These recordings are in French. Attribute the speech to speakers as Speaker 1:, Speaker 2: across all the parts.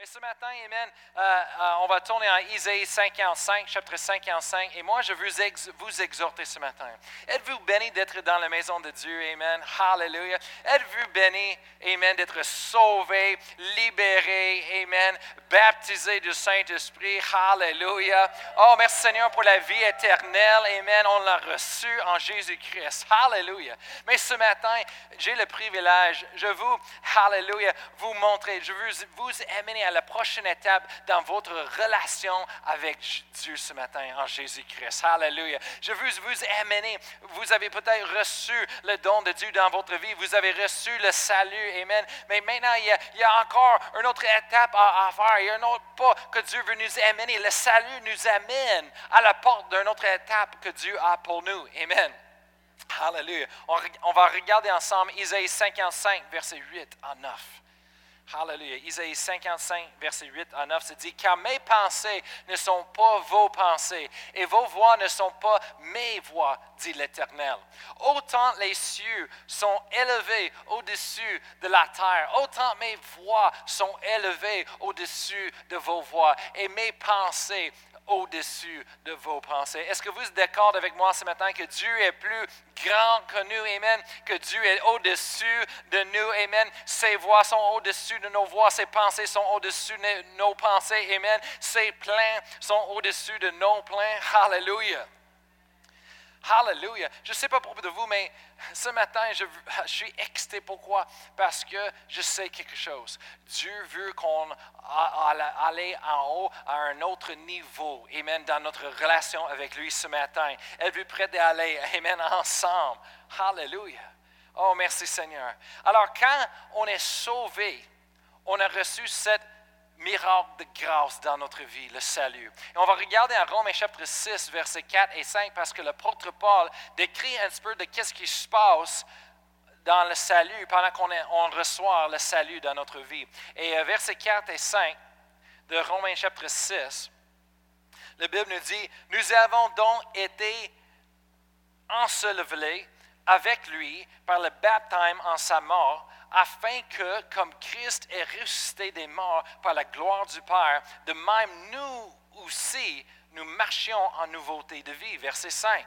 Speaker 1: Mais ce matin, Amen, euh, euh, on va tourner en Isaïe 55, chapitre 55, et moi je veux vous exhorter ce matin. Êtes-vous béni d'être dans la maison de Dieu, Amen, Hallelujah. Êtes-vous béni, Amen, d'être sauvé, libéré, Amen, baptisé du Saint-Esprit, Hallelujah. Oh, merci Seigneur pour la vie éternelle, Amen, on l'a reçu en Jésus-Christ, Hallelujah. Mais ce matin, j'ai le privilège, je vous, Hallelujah, vous montrer, je veux vous amener à la prochaine étape dans votre relation avec Dieu ce matin en Jésus-Christ. Alléluia. Je veux vous amener, vous avez peut-être reçu le don de Dieu dans votre vie, vous avez reçu le salut, Amen. Mais maintenant, il y a, encore une autre étape à, faire. Il y a un autre pas que Dieu veut nous amener. Le salut nous amène à la porte d'une autre étape que Dieu a pour nous. Amen. Alléluia. On, on va regarder ensemble Isaïe 55, verset 8 à 9. Hallelujah. Isaïe 55, verset 8 à 9, se dit, car mes pensées ne sont pas vos pensées, et vos voix ne sont pas mes voix, dit l'Éternel. Autant les cieux sont élevés au-dessus de la terre, autant mes voix sont élevées au-dessus de vos voix, et mes pensées au-dessus de vos pensées. Est-ce que vous êtes d'accord avec moi ce matin que Dieu est plus grand que nous, Amen, que Dieu est au-dessus de nous, Amen? Ses voix sont au-dessus de nos voix, ses pensées sont au-dessus de nos pensées, Amen? Ses plans sont au-dessus de nos plans. Hallelujah. Hallelujah. Je ne sais pas propos de vous, mais ce matin, je, suis excité. Pourquoi? Parce que je sais quelque chose. Dieu veut qu'on aille en haut à un autre niveau. Amen. Dans notre relation avec lui ce matin. Elle veut prêter d'aller. Amen. Ensemble? Hallelujah. Oh, merci Seigneur. Alors, quand on est sauvé, on a reçu cette miracle de grâce dans notre vie, le salut. Et on va regarder en Romains chapitre 6, versets 4 et 5, parce que l'apôtre Paul décrit un petit peu de qu'est-ce qui se passe dans le salut pendant qu'on on reçoit le salut dans notre vie. Et euh, versets 4 et 5 de Romains chapitre 6, la Bible nous dit, nous avons donc été ensevelés avec lui par le baptême en sa mort afin que, comme Christ est ressuscité des morts par la gloire du Père, de même nous aussi, nous marchions en nouveauté de vie. Verset 5.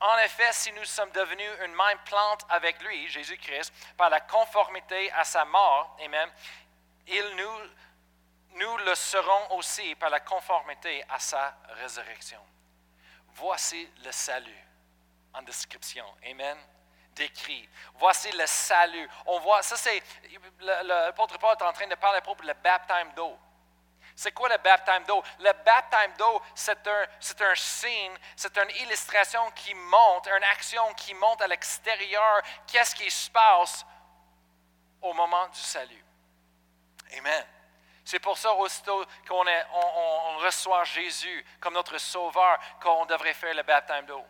Speaker 1: En effet, si nous sommes devenus une même plante avec lui, Jésus-Christ, par la conformité à sa mort, Amen, il nous, nous le serons aussi par la conformité à sa résurrection. Voici le salut en description. Amen décrit. Voici le salut. On voit, ça c'est, l'apôtre Paul est en train de parler à le baptême d'eau. C'est quoi le baptême d'eau? Le baptême d'eau, c'est un, c'est signe, c'est une illustration qui montre, une action qui montre à l'extérieur qu'est-ce qui se passe au moment du salut? Amen. C'est pour ça, aussitôt qu'on on reçoit Jésus comme notre sauveur, qu'on devrait faire le baptême d'eau.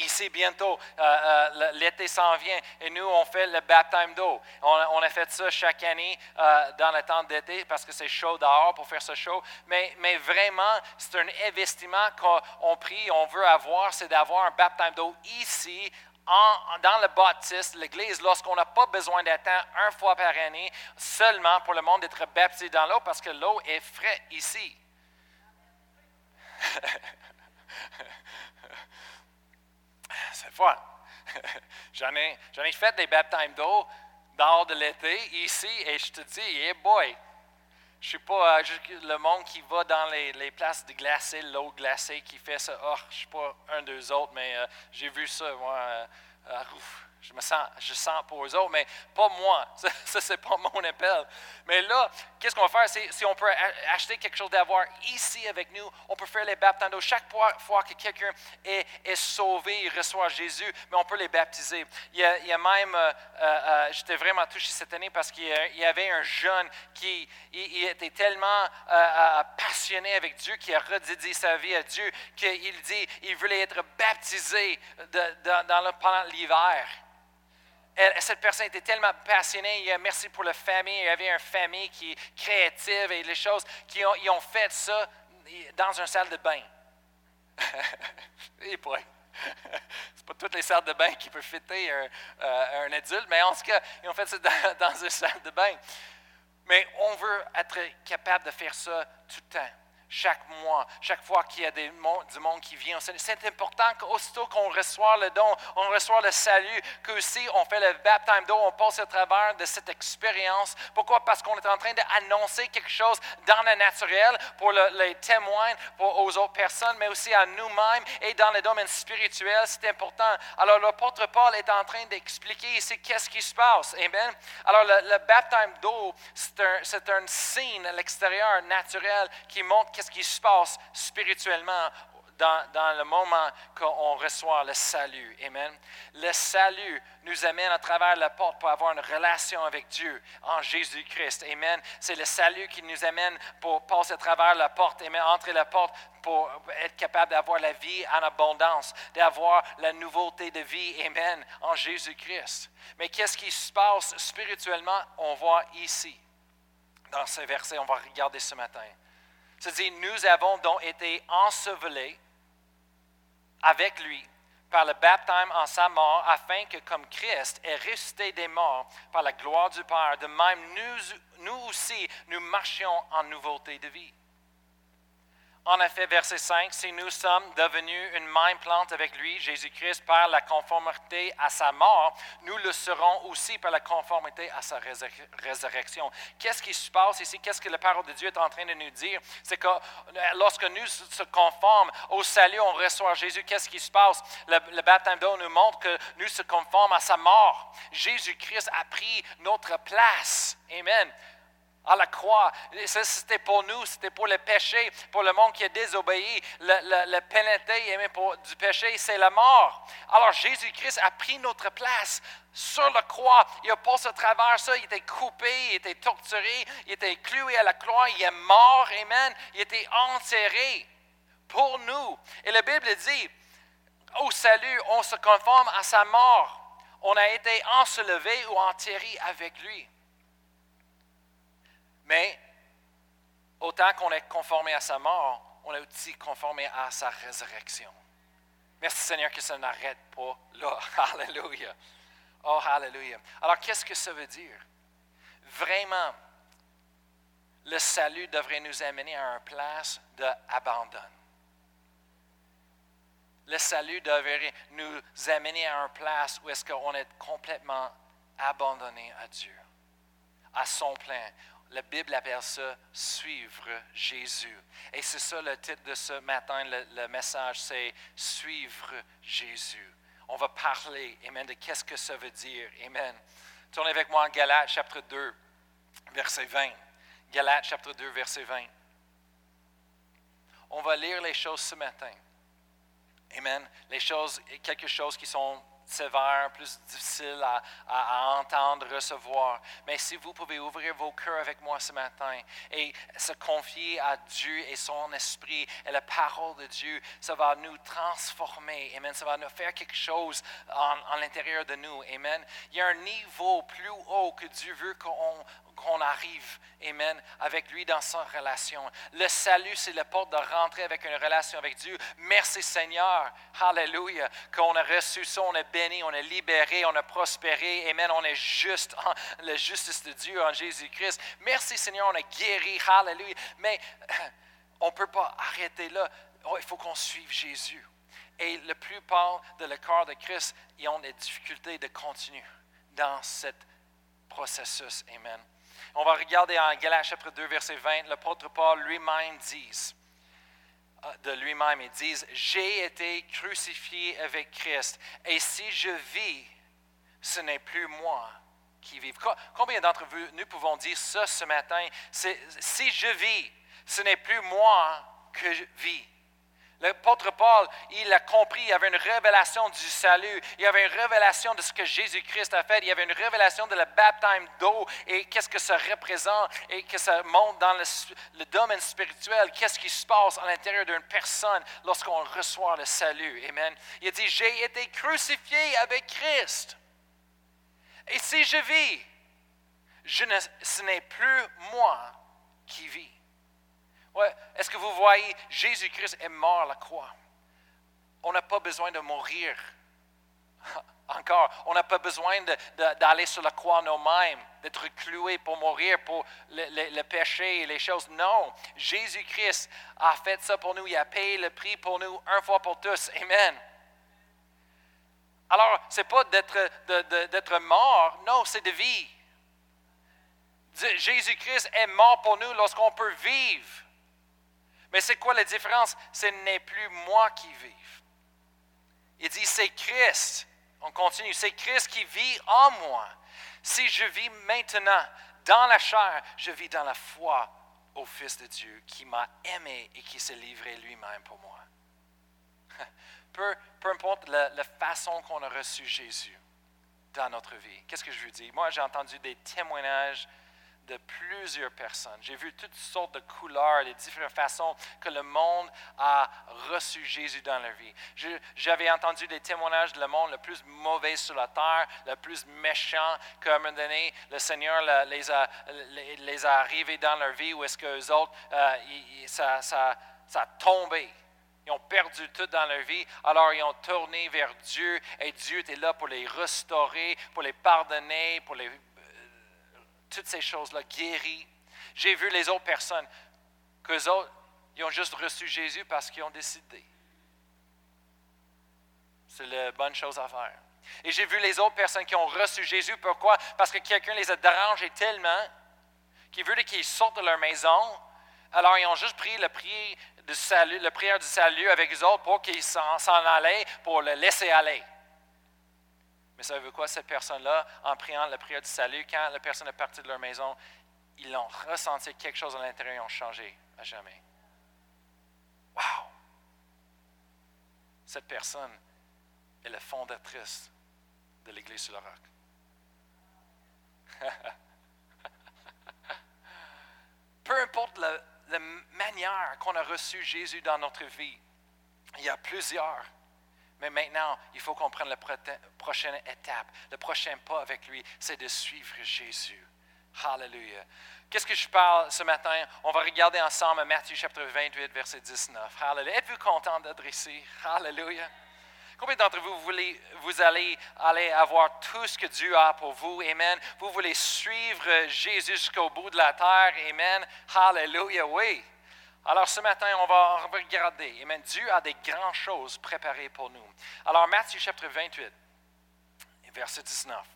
Speaker 1: Ici, bientôt, euh, euh, l'été s'en vient et nous, on fait le baptême d'eau. On, a fait ça chaque année euh, dans le temps d'été parce que c'est chaud dehors pour faire ce show. Mais, mais vraiment, c'est un investissement qu'on prie, on veut avoir, c'est d'avoir un baptême d'eau ici, dans le baptiste, l'Église, lorsqu'on n'a pas besoin d'attendre un fois par année seulement pour le monde d'être baptisé dans l'eau parce que l'eau est fraîche ici. C'est fun. j'en, ai, fait des baptêmes d'eau dehors de l'été, ici, et je te dis, hey boy, je suis pas euh, le monde qui va dans les, places de glacé, l'eau glacée, qui fait ça. Oh, je ne suis pas un d'eux autres, mais euh, j'ai vu ça, moi, euh, je me sens, je sens pour eux autres, mais pas moi. Ça, c'est pas mon appel. Mais là, qu'est-ce qu'on va faire? Si on peut acheter quelque chose d'avoir ici avec nous, on peut faire les baptêmes. Chaque fois que quelqu'un est, sauvé, il reçoit Jésus, mais on peut les baptiser. Il y a, même, euh, euh, euh, j'étais vraiment touché cette année parce qu'il y avait un jeune qui était tellement passionné avec Dieu, qui a redédié sa vie à Dieu, qu'il dit il voulait être baptisé dans pendant l'hiver cette personne était tellement passionnée. Merci pour la famille. Il y avait une famille qui est créative et les choses qui ont, ils ont fait ça dans une salle de bain. et point. C'est pas toutes les salles de bain qui peuvent fêter un, euh, adulte, mais en tout cas, ils ont fait ça dans, dans une salle de bain. Mais on veut être capable de faire ça tout le temps chaque mois, chaque fois qu'il y a du monde qui vient. C'est important qu'aussitôt qu'on reçoit le don, on reçoit le salut, qu'aussi on fait le baptême d'eau, on passe à travers de cette expérience. Pourquoi? Parce qu'on est en train d'annoncer quelque chose dans le naturel pour les témoins, pour, aux autres personnes, mais aussi à nous-mêmes et dans le domaine spirituel. C'est important. Alors, l'apôtre Paul est en train d'expliquer ici qu'est-ce qui se passe. Amen. Alors, le, baptême d'eau, c'est un, un signe à l'extérieur naturel qui montre qu'est-ce qui se passe spirituellement dans, le moment qu'on reçoit le salut. Amen. Le salut nous amène à travers la porte pour avoir une relation avec Dieu en Jésus-Christ. Amen. C'est le salut qui nous amène pour passer à travers la porte, Amen. Entrer la porte pour être capable d'avoir la vie en abondance, d'avoir la nouveauté de vie. Amen. En Jésus-Christ. Mais qu'est-ce qui se passe spirituellement? On voit ici, dans ce verset, on va regarder ce matin. C'est-à-dire, nous avons donc été ensevelés avec lui par le baptême en sa mort, afin que comme Christ est ressuscité des morts par la gloire du Père, de même nous, nous aussi, nous marchions en nouveauté de vie. En effet, verset 5, si nous sommes devenus une même plante avec lui, Jésus-Christ, par la conformité à sa mort, nous le serons aussi par la conformité à sa résurrection. Qu'est-ce qui se passe ici? Qu'est-ce que la parole de Dieu est en train de nous dire? C'est que lorsque nous se conformons au salut, on reçoit Jésus. Qu'est-ce qui se passe? Le, le baptême d'eau nous montre que nous se conformons à sa mort. Jésus-Christ a pris notre place. Amen à la croix. C'était pour nous, c'était pour le péché, pour le monde qui a désobéi. Le, le, pénalité pour, du péché, c'est la mort. Alors Jésus-Christ a pris notre place sur la croix. Il a passé à travers ça. Il était coupé, il était torturé, il était cloué à la croix, il est mort, Amen. Il était enterré pour nous. Et la Bible dit, au salut, on se conforme à sa mort. On a été enselevé ou enterré avec lui. Mais autant qu'on est conformé à sa mort, on est aussi conformé à sa résurrection. Merci Seigneur que ça n'arrête pas là. Alléluia. Oh, Alléluia. Alors, qu'est-ce que ça veut dire? Vraiment, le salut devrait nous amener à une place d'abandon. Le salut devrait nous amener à une place où est-ce qu'on est complètement abandonné à Dieu, à son plein. La Bible appelle ça suivre Jésus. Et c'est ça le titre de ce matin, le, message, c'est suivre Jésus. On va parler, Amen, de qu'est-ce que ça veut dire. Amen. Tournez avec moi en Galates chapitre 2, verset 20. Galates chapitre 2, verset 20. On va lire les choses ce matin. Amen. Les choses, quelque chose qui sont sévère, plus difficile à, entendre, recevoir. Mais si vous pouvez ouvrir vos cœurs avec moi ce matin et se confier à Dieu et son esprit et la parole de Dieu, ça va nous transformer. Amen. Ça va nous faire quelque chose en, l'intérieur de nous. Amen. Il y a un niveau plus haut que Dieu veut qu'on qu'on arrive, Amen, avec lui dans sa relation. Le salut, c'est la porte de rentrer avec une relation avec Dieu. Merci Seigneur, Alléluia, qu'on a reçu ça, on est béni, on est libéré, on a prospéré, Amen, on est juste la justice de Dieu en Jésus-Christ. Merci Seigneur, on est guéri, Alléluia. Mais on ne peut pas arrêter là. Oh, il faut qu'on suive Jésus. Et la plupart de le corps de Christ, ils ont des difficultés de continuer dans ce processus. Amen. On va regarder en Galates chapitre 2, verset 20, l'apôtre Paul lui-même dit, euh, de lui-même, il dit, j'ai été crucifié avec Christ, et si je vis, ce n'est plus moi qui vis. Combien d'entre vous, nous pouvons dire ça ce matin? Si je vis, ce n'est plus moi que je vis, L'apôtre Paul, il a compris, il y avait une révélation du salut, il y avait une révélation de ce que Jésus-Christ a fait, il y avait une révélation de la baptême d'eau et qu'est-ce que ça représente et que ça montre dans le, domaine spirituel, qu'est-ce qui se passe à l'intérieur d'une personne lorsqu'on reçoit le salut? Amen. Il a dit, j'ai été crucifié avec Christ. Et si je vis, ce n'est plus moi qui vis est-ce que vous voyez, Jésus-Christ est mort à la croix? On n'a pas besoin de mourir Encore, on n'a pas besoin d'aller sur la croix nous-mêmes, d'être cloués pour mourir pour le, péché et les choses. Non, Jésus-Christ a fait ça pour nous. Il a payé le prix pour nous, un fois pour tous. Amen. Alors, ce n'est pas d'être mort, non, c'est de vie. Jésus-Christ est mort pour nous lorsqu'on peut vivre. Mais c'est quoi la différence? Ce n'est plus moi qui vive. Il dit, c'est Christ on continue. C'est Christ qui vit en moi. Si je vis maintenant dans la chair, je vis dans la foi au Fils de Dieu qui m'a aimé et qui s'est livré lui-même pour moi. Peu, importe la façon qu'on a reçu Jésus dans notre vie. Qu'est-ce que je veux dire? Moi, j'ai entendu des témoignages de plusieurs personnes. J'ai vu toutes sortes de couleurs, les différentes façons que le monde a reçu Jésus dans leur vie. J'avais entendu des témoignages de le monde le plus mauvais sur la terre, le plus méchant, qu'à un moment donné, le Seigneur les a, les, a arrivés dans leur vie, où est-ce que les autres, euh, ça, ça, ça a tombé. Ils ont perdu tout dans leur vie, alors ils ont tourné vers Dieu et Dieu était là pour les restaurer, pour les pardonner, pour les toutes ces choses-là, guéries. J'ai vu les autres personnes, qu'eux autres, ils ont juste reçu Jésus parce qu'ils ont décidé. C'est la bonne chose à faire. Et j'ai vu les autres personnes qui ont reçu Jésus. Pourquoi? Parce que quelqu'un les a dérangés tellement qu'ils voulaient qu'ils sortent de leur maison. Alors, ils ont juste pris le prière du salut, prière du salut avec eux autres pour qu'ils s'en allaient, pour le laisser aller. Mais ça veut quoi, cette personne-là, en priant la prière du salut, quand la personne est partie de leur maison, ils ont ressenti quelque chose à l'intérieur, ils ont changé à jamais. Wow! Cette personne est la fondatrice de l'Église sur le roc. Peu importe la, la manière qu'on a reçu Jésus dans notre vie, il y a plusieurs. Mais maintenant, il faut qu'on prenne la prochaine étape. Le prochain pas avec lui, c'est de suivre Jésus. Hallelujah. Qu'est-ce que je parle ce matin? On va regarder ensemble Matthieu chapitre 28, verset 19. Hallelujah. Êtes-vous content d'être ici? Hallelujah. Combien d'entre vous voulez, vous allez avoir tout ce que Dieu a pour vous? Amen. Vous voulez suivre Jésus jusqu'au bout de la terre? Amen. Hallelujah. Oui. Alors ce matin, on va regarder. Amen. Dieu a des grandes choses préparées pour nous. Alors Matthieu chapitre 28, verset 19.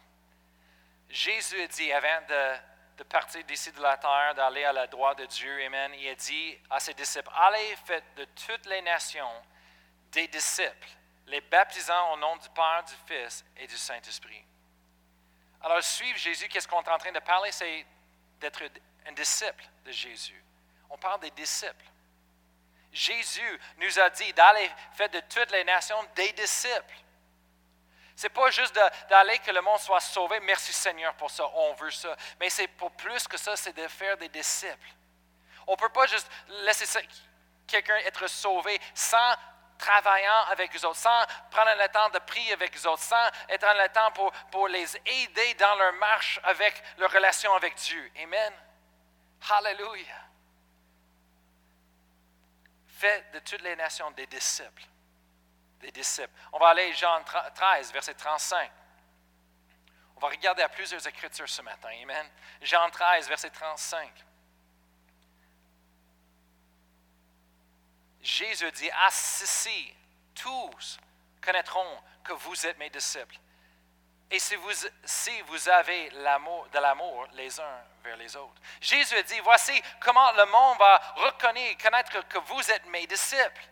Speaker 1: Jésus a dit, avant de, partir d'ici de la terre, d'aller à la droite de Dieu, Amen, il a dit à ses disciples, allez, faites de toutes les nations des disciples, les baptisant au nom du Père, du Fils et du Saint-Esprit. Alors suivre Jésus, qu'est-ce qu'on est en train de parler, c'est d'être un disciple de Jésus. On parle des disciples. Jésus nous a dit d'aller faire de toutes les nations des disciples. Ce n'est pas juste d'aller que le monde soit sauvé. Merci Seigneur pour ça. On veut ça. Mais c'est pour plus que ça, c'est de faire des disciples. On ne peut pas juste laisser quelqu'un être sauvé sans travaillant avec les autres, sans prendre le temps de prier avec les autres, sans être en le temps pour, pour les aider dans leur marche avec leur relation avec Dieu. Amen. Hallelujah de toutes les nations des disciples. Des disciples. On va aller Jean 13, verset 35. On va regarder à plusieurs écritures ce matin. Amen. Jean 13, verset 35. Jésus dit, à ceci, tous connaîtront que vous êtes mes disciples et si vous, avez de l'amour les uns vers les autres. Jésus a dit, voici comment le monde va reconnaître, connaître que vous êtes mes disciples.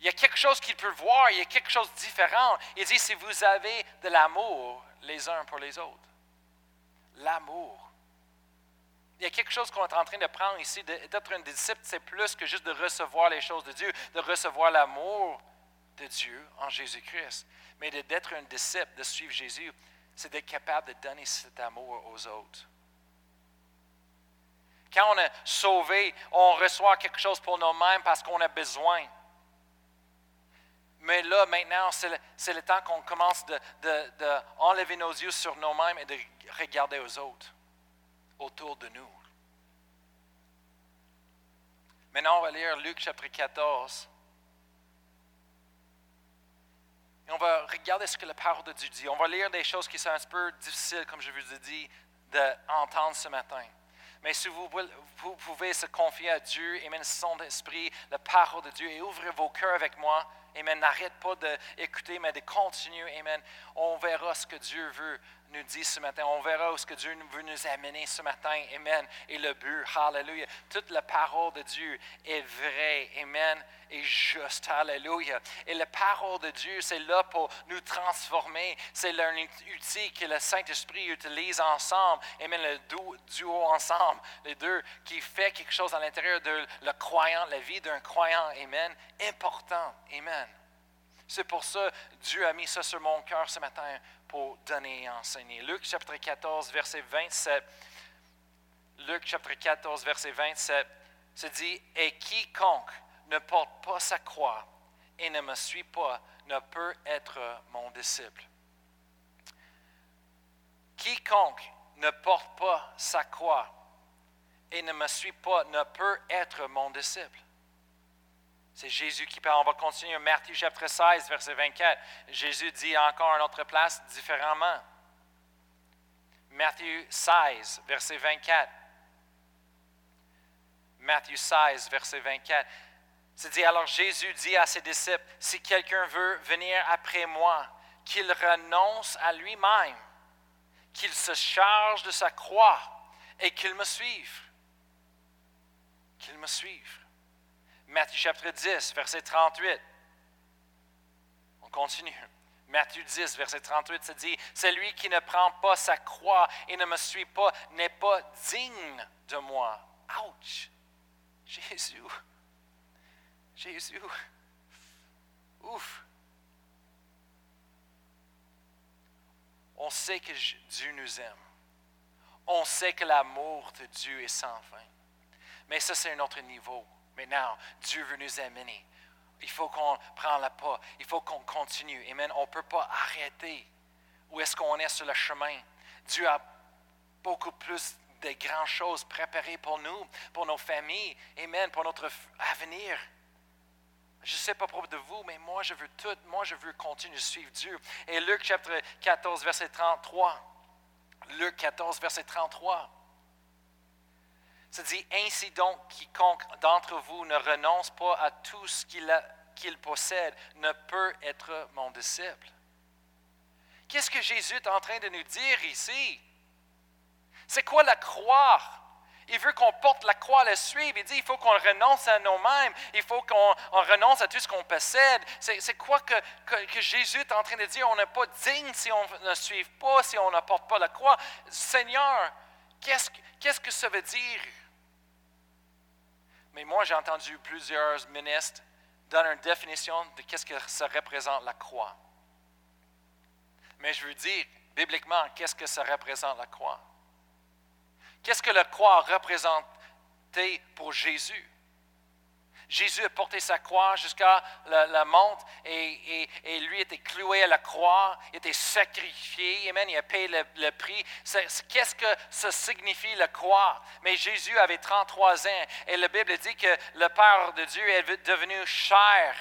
Speaker 1: Il y a quelque chose qu'il peut voir, il y a quelque chose de différent. Il dit, si vous avez de l'amour les uns pour les autres. L'amour. Il y a quelque chose qu'on est en train de prendre ici. D'être un disciple, c'est plus que juste de recevoir les choses de Dieu, de recevoir l'amour de Dieu en Jésus-Christ. Mais d'être un disciple, de suivre Jésus, c'est d'être capable de donner cet amour aux autres. Quand on est sauvé, on reçoit quelque chose pour nous-mêmes parce qu'on a besoin. Mais là, maintenant, c'est le, temps qu'on commence d'enlever de, nos yeux sur nous-mêmes et de regarder aux autres, autour de nous. Maintenant, on va lire Luc chapitre 14, On va regarder ce que la parole de Dieu dit. On va lire des choses qui sont un peu difficiles, comme je vous ai dit, d'entendre ce matin. Mais si vous, vous pouvez se confier à Dieu, Amen, son esprit, la parole de Dieu, et ouvrir vos cœurs avec moi, Amen, n'arrête pas d'écouter, mais de continuer, Amen. On verra ce que Dieu veut nous dit ce matin. On verra où ce que Dieu veut nous amener ce matin. Amen. Et le but, hallelujah. Toute la parole de Dieu est vraie. Amen. Et juste. Hallelujah. Et la parole de Dieu, c'est là pour nous transformer. C'est un outil que le Saint-Esprit utilise ensemble. Amen. Le duo ensemble. Les deux qui fait quelque chose à l'intérieur de le croyant, la vie d'un croyant. Amen. Important. Amen. C'est pour ça que Dieu a mis ça sur mon cœur ce matin pour donner et enseigner. Luc chapitre 14, verset 27. Luc chapitre 14, verset 27 se dit, Et quiconque ne porte pas sa croix et ne me suit pas ne peut être mon disciple. Quiconque ne porte pas sa croix et ne me suit pas ne peut être mon disciple. C'est Jésus qui parle. On va continuer. Matthieu chapitre 16, verset 24. Jésus dit encore à une autre place différemment. Matthieu 16, verset 24. Matthieu 16, verset 24. C'est dit, alors Jésus dit à ses disciples, si quelqu'un veut venir après moi, qu'il renonce à lui-même, qu'il se charge de sa croix et qu'il me suive. Qu'il me suive. Matthieu chapitre 10, verset 38. On continue. Matthieu 10, verset 38, ça dit, Celui qui ne prend pas sa croix et ne me suit pas n'est pas digne de moi. Ouch! Jésus. Jésus. Ouf. On sait que Dieu nous aime. On sait que l'amour de Dieu est sans fin. Mais ça, c'est un autre niveau. Maintenant, Dieu veut nous amener. Il faut qu'on prenne le pas. Il faut qu'on continue. Amen. On ne peut pas arrêter. Où est-ce qu'on est sur le chemin? Dieu a beaucoup plus de grandes choses préparées pour nous, pour nos familles. Amen. Pour notre avenir. Je ne sais pas propre de vous, mais moi, je veux tout. Moi, je veux continuer de suivre Dieu. Et Luc chapitre 14, verset 33. Luc 14, verset 33. Ça dit, ainsi donc, quiconque d'entre vous ne renonce pas à tout ce qu'il possède ne peut être mon disciple. Qu'est-ce que Jésus est en train de nous dire ici? C'est quoi la croix? Il veut qu'on porte la croix, le suivre. Il dit il faut qu'on renonce à nous-mêmes. Il faut qu'on renonce à tout ce qu'on possède. C'est quoi que, Jésus est en train de dire? On n'est pas digne si on ne suit pas, si on ne porte pas la croix. Seigneur, qu'est-ce que ça veut dire? Mais moi, j'ai entendu plusieurs ministres donner une définition de qu'est-ce que ça représente la croix. Mais je veux dire, bibliquement, qu'est-ce que ça représente la croix? Qu'est-ce que la croix représentait pour Jésus? Jésus a porté sa croix jusqu'à la, monte et, lui était cloué à la croix, il était sacrifié, il a payé le, prix. Qu'est-ce que ça signifie la croix? Mais Jésus avait 33 ans et la Bible dit que le Père de Dieu est devenu chair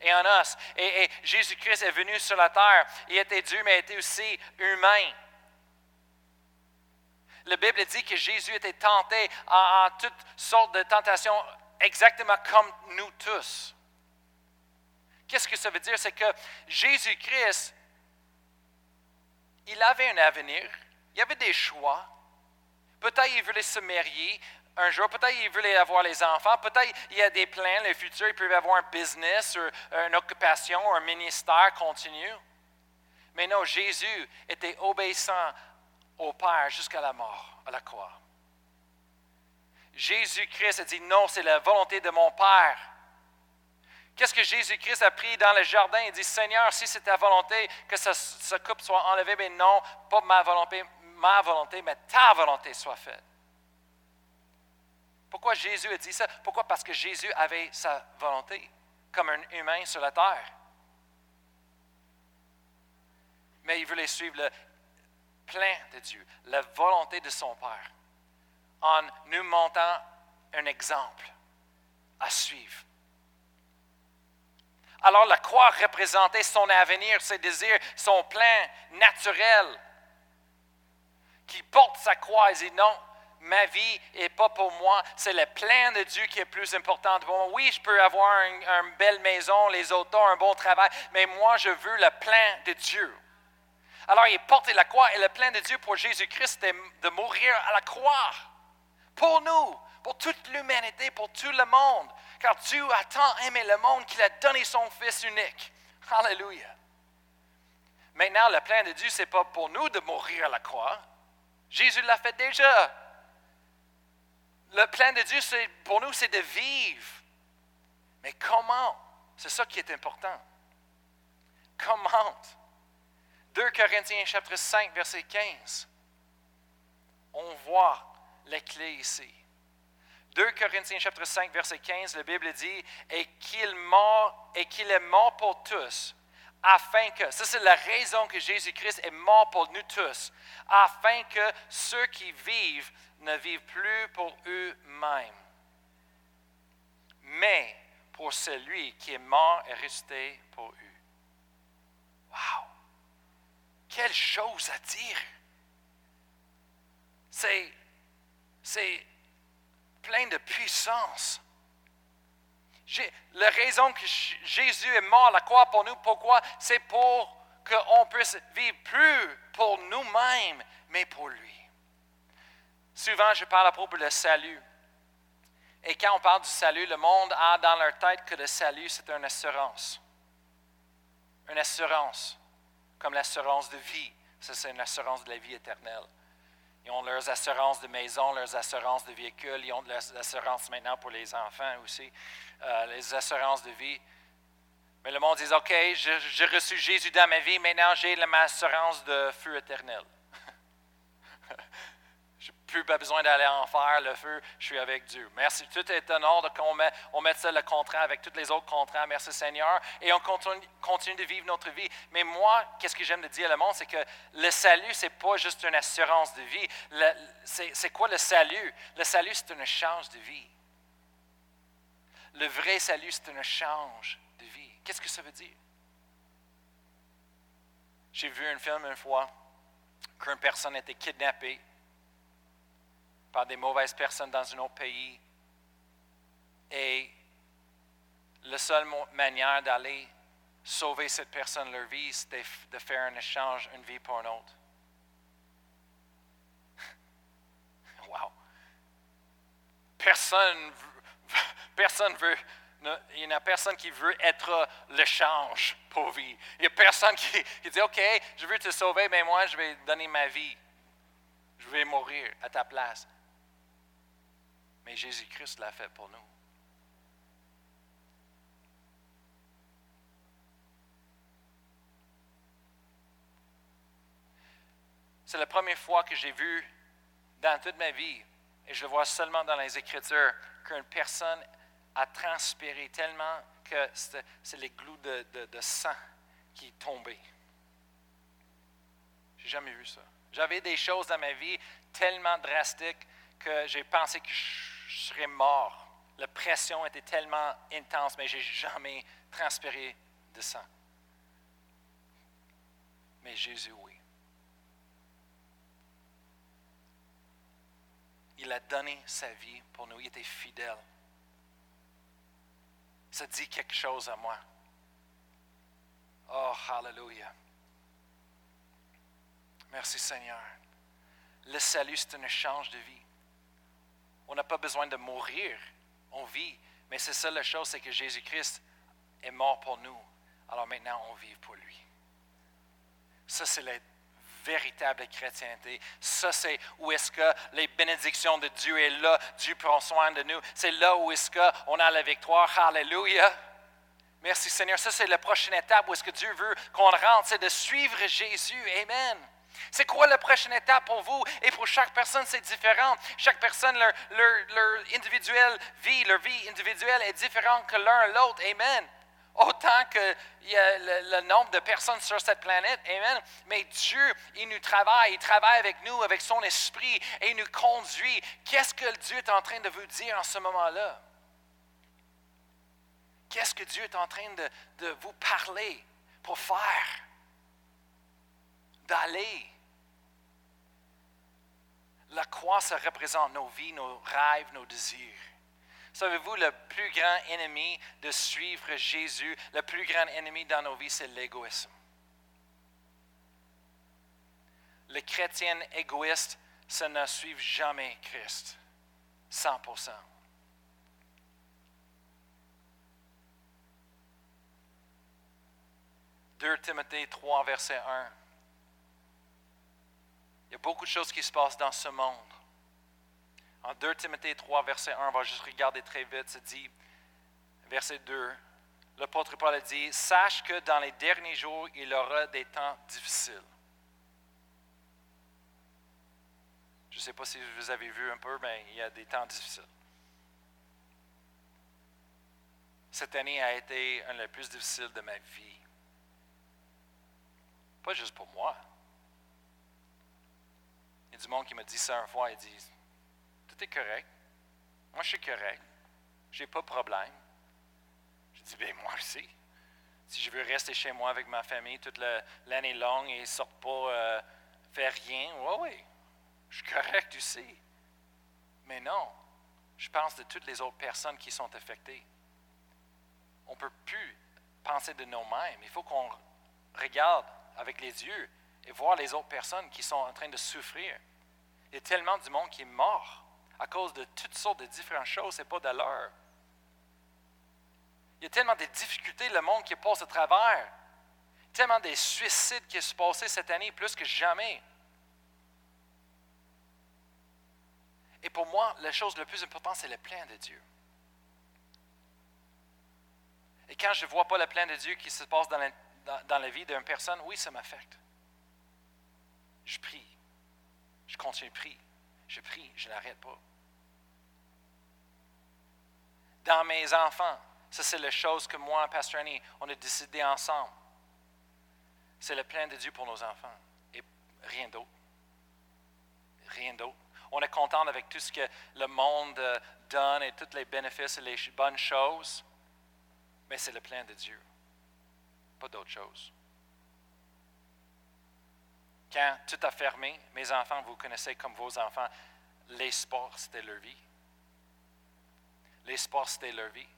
Speaker 1: et en os. Et, Jésus-Christ est venu sur la terre. Il était Dieu, mais il était aussi humain. La Bible dit que Jésus était tenté en toutes sortes de tentations exactement comme nous tous. Qu'est-ce que ça veut dire? C'est que Jésus-Christ, il avait un avenir, il avait des choix. Peut-être il voulait se marier un jour, peut-être il voulait avoir les enfants, peut-être il y a des plans, le futur, il pouvait avoir un business, une occupation, un ministère continu. Mais non, Jésus était obéissant au Père jusqu'à la mort, à la croix. Jésus-Christ a dit non, c'est la volonté de mon Père. Qu'est-ce que Jésus-Christ a pris dans le jardin? Il dit, Seigneur, si c'est ta volonté que ce, coupe soit enlevé, mais non, pas ma volonté, ma volonté, mais ta volonté soit faite. Pourquoi Jésus a dit ça? Pourquoi? Parce que Jésus avait sa volonté comme un humain sur la terre. Mais il voulait suivre le plein de Dieu, la volonté de son Père en nous montrant un exemple à suivre. Alors la croix représentait son avenir, ses désirs, son plan naturel. Qui porte sa croix et dit non, ma vie n'est pas pour moi, c'est le plan de Dieu qui est plus important pour moi. Oui, je peux avoir une, belle maison, les ont un bon travail, mais moi, je veux le plan de Dieu. Alors, il portait la croix et le plan de Dieu pour Jésus-Christ, c'était de mourir à la croix. Pour nous, pour toute l'humanité, pour tout le monde. Car Dieu a tant aimé le monde qu'il a donné son Fils unique. Alléluia. Maintenant, le plan de Dieu, ce n'est pas pour nous de mourir à la croix. Jésus l'a fait déjà. Le plan de Dieu, pour nous, c'est de vivre. Mais comment? C'est ça qui est important. Comment? 2 Corinthiens chapitre 5, verset 15. On voit les clés ici. 2 Corinthiens chapitre 5, verset 15, la Bible dit, et qu'il, mort, et qu'il est mort pour tous, afin que, ça c'est la raison que Jésus-Christ est mort pour nous tous, afin que ceux qui vivent ne vivent plus pour eux-mêmes, mais pour celui qui est mort et resté pour eux. Wow! Quelle chose à dire! C'est, c'est plein de puissance. La raison que Jésus est mort la croix pour nous, pourquoi? C'est pour qu'on puisse vivre plus pour nous-mêmes, mais pour lui. Souvent, je parle à propos du salut. Et quand on parle du salut, le monde a dans leur tête que le salut, c'est une assurance. Une assurance, comme l'assurance de vie. C'est une assurance de la vie éternelle. Ils ont leurs assurances de maison, leurs assurances de véhicules, ils ont leurs assurances maintenant pour les enfants aussi, euh, les assurances de vie. Mais le monde dit, OK, j'ai reçu Jésus dans ma vie, maintenant j'ai ma assurance de feu éternel. Plus besoin d'aller en faire le feu, je suis avec Dieu. Merci. Tout est en ordre qu'on met, on met ça le contrat avec tous les autres contrats. Merci Seigneur. Et on continue, de vivre notre vie. Mais moi, qu'est-ce que j'aime de dire à le monde, c'est que le salut, ce n'est pas juste une assurance de vie. C'est quoi le salut? Le salut, c'est un échange de vie. Le vrai salut, c'est un échange de vie. Qu'est-ce que ça veut dire? J'ai vu un film une fois qu'une personne était kidnappée par des mauvaises personnes dans un autre pays. Et la seule manière d'aller sauver cette personne leur vie, c'était de faire un échange, une vie pour une autre. wow! Personne, personne veut, il n'y a personne qui veut être l'échange pour vie. Il n'y a personne qui, qui, dit, OK, je veux te sauver, mais moi, je vais donner ma vie. Je vais mourir à ta place. Mais Jésus-Christ l'a fait pour nous. C'est la première fois que j'ai vu dans toute ma vie, et je le vois seulement dans les Écritures, qu'une personne a transpiré tellement que c'est les glouts de, sang qui tombaient. J'ai jamais vu ça. J'avais des choses dans ma vie tellement drastiques que j'ai pensé que je je serais mort. La pression était tellement intense, mais je n'ai jamais transpiré de sang. Mais Jésus, oui. Il a donné sa vie pour nous. Il était fidèle. Ça dit quelque chose à moi. Oh, hallelujah. Merci Seigneur. Le salut, c'est un échange de vie. On n'a pas besoin de mourir. On vit. Mais c'est ça la chose, c'est que Jésus-Christ est mort pour nous. Alors maintenant, on vit pour lui. Ça, c'est la véritable chrétienté. Ça, c'est où est-ce que les bénédictions de Dieu est là. Dieu prend soin de nous. C'est là où est-ce qu'on a la victoire. Alléluia. Merci Seigneur. Ça, c'est la prochaine étape où est-ce que Dieu veut qu'on rentre. C'est de suivre Jésus. Amen. C'est quoi la prochaine étape pour vous? Et pour chaque personne, c'est différent. Chaque personne, leur, leur, individuelle vie, leur vie individuelle est différente que l'un l'autre. Amen. Autant qu'il y a le, nombre de personnes sur cette planète. Amen. Mais Dieu, il nous travaille. Il travaille avec nous, avec son esprit, et il nous conduit. Qu'est-ce que Dieu est en train de vous dire en ce moment-là? Qu'est-ce que Dieu est en train de vous parler pour faire? D'aller. La croix, ça représente nos vies, nos rêves, nos désirs. Savez-vous, le plus grand ennemi de suivre Jésus, le plus grand ennemi dans nos vies, c'est l'égoïsme. Les chrétiens égoïstes, ça ne suivent jamais Christ. 100%. « 2 Timothée 3, verset 1. Il y a beaucoup de choses qui se passent dans ce monde. En 2 Timothée 3, verset 1, on va juste regarder très vite, ça dit, verset 2, l'apôtre Paul a dit, Sache que dans les derniers jours, il aura des temps difficiles. Je ne sais pas si vous avez vu un peu, mais il y a des temps difficiles. Cette année a été un des plus difficiles de ma vie. Pas juste pour moi. Il y a du monde qui me dit ça une fois, il dit, tout est correct. Moi, je suis correct. Je n'ai pas de problème. Je dis, bien, moi aussi. Si je veux rester chez moi avec ma famille toute l'année longue et ne sortir pas euh, faire rien, oui, oui, je suis correct aussi. Mais non, je pense de toutes les autres personnes qui sont affectées. On ne peut plus penser de nous-mêmes. Il faut qu'on regarde avec les yeux et voir les autres personnes qui sont en train de souffrir. Il y a tellement de monde qui est mort à cause de toutes sortes de différentes choses, ce n'est pas de l'heure. Il y a tellement de difficultés, le monde qui passe à travers. Tellement de suicides qui se passés cette année, plus que jamais. Et pour moi, la chose la plus importante, c'est le plein de Dieu. Et quand je ne vois pas le plein de Dieu qui se passe dans la vie d'une personne, oui, ça m'affecte. Je prie. Je continue de prier. Je prie, je n'arrête pas. Dans mes enfants, ça c'est la chose que moi, Pasteur Annie, on a décidé ensemble. C'est le plein de Dieu pour nos enfants et rien d'autre. Rien d'autre. On est content avec tout ce que le monde euh, donne et tous les bénéfices et les bonnes choses, mais c'est le plein de Dieu, pas d'autre chose. Quand tout a fermé, mes enfants, vous connaissez comme vos enfants, les sports, c'était leur vie. Les sports, c'était leur vie.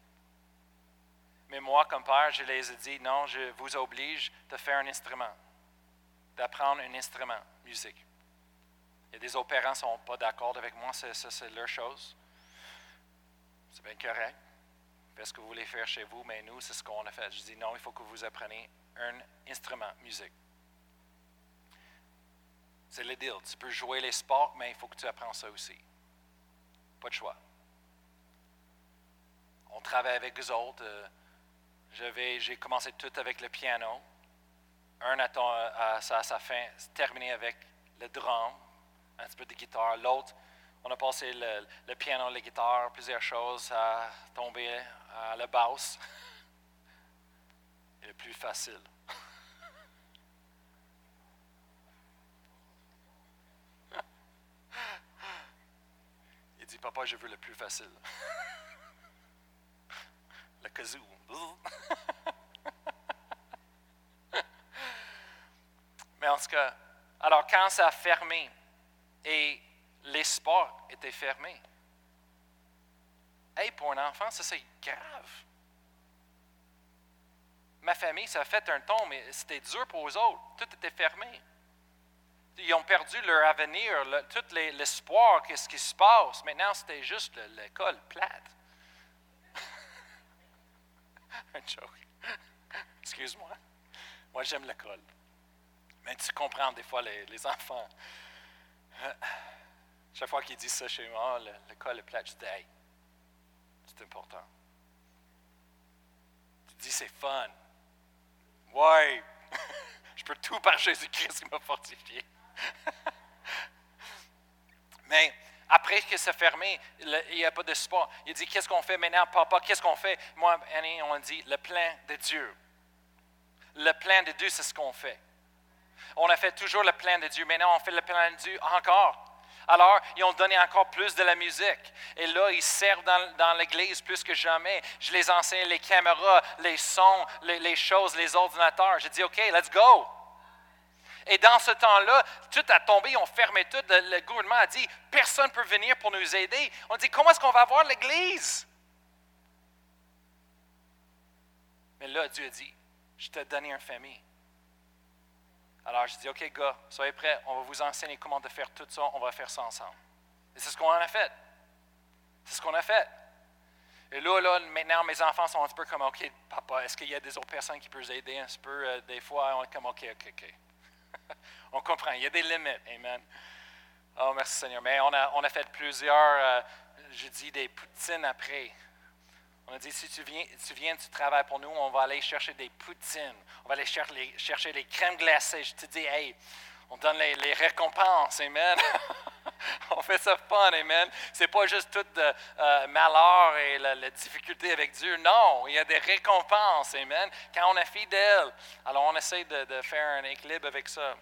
Speaker 1: Mais moi, comme père, je les ai dit, non, je vous oblige de faire un instrument, d'apprendre un instrument, musique. Il y a des opérants ne sont pas d'accord avec moi, c'est leur chose. C'est bien correct. Faites ce que vous voulez faire chez vous, mais nous, c'est ce qu'on a fait. Je dis, non, il faut que vous appreniez un instrument, musique. C'est le deal. Tu peux jouer les sports, mais il faut que tu apprennes ça aussi. Pas de choix. On travaille avec eux autres. Euh, j'ai commencé tout avec le piano. Un à, sa fin, terminé avec le drum, un petit peu de guitare. L'autre, on a passé le, le, piano, la guitare, plusieurs choses, à tomber à la basse. Et le plus facile. Il dit, papa, je veux le plus facile. le kazoo. Mais en tout cas, alors quand ça a fermé et les sports étaient fermés, hey, pour un enfant, ça c'est grave. Ma famille, ça a fait un ton, mais c'était dur pour eux autres. Tout était fermé. Ils ont perdu leur avenir, tout l'espoir, qu'est-ce qui se passe. Maintenant, c'était juste l'école plate. Un joke. Excuse-moi. Moi, j'aime l'école. Mais tu comprends des fois les, enfants. Chaque fois qu'ils disent ça chez moi, l'école est plate, je dis, hey, c'est important. Tu dis, c'est fun. Ouais, je peux tout par Jésus-Christ qui m'a fortifié. Après que c'est fermé, il n'y a pas de sport. Il dit, qu'est-ce qu'on fait maintenant, papa, qu'est-ce qu'on fait? Moi, Annie, on dit, le plein de Dieu. Le plein de Dieu, c'est ce qu'on fait. On a fait toujours le plein de Dieu. Maintenant, on fait le plein de Dieu encore. Alors, ils ont donné encore plus de la musique. Et là, ils servent dans, l'église plus que jamais. Je les enseigne les caméras, les sons, les, choses, les ordinateurs. J'ai dit, OK, let's go. Et dans ce temps-là, tout a tombé, ils ont fermé tout. Le, gouvernement a dit, personne ne peut venir pour nous aider. On dit, comment est-ce qu'on va avoir l'église? Mais là, Dieu a dit, je t'ai donné une famille. Alors, je dis, OK, gars, soyez prêts, on va vous enseigner comment faire tout ça, on va faire ça ensemble. Et c'est ce qu'on a fait. C'est ce qu'on a fait. Et là, là, maintenant, mes enfants sont un petit peu comme, OK, papa, est-ce qu'il y a des autres personnes qui peuvent aider un petit peu? Euh, des fois, on est comme, OK, OK, OK. on comprend, il y a des limites. Amen. Oh, merci Seigneur. Mais on a, a fait plusieurs, euh, je dis, des poutines après. On a dit, si tu viens, tu viens, tu travailles pour nous, on va aller chercher des poutines. On va aller chercher les crèmes glacées. Je te dis, hey, on donne les, récompenses, amen. on fait ça fun, amen. C'est pas juste tout le euh, malheur et la, difficulté avec Dieu. Non, il y a des récompenses, amen. Quand on est fidèle, alors on essaie de, faire un équilibre avec ça.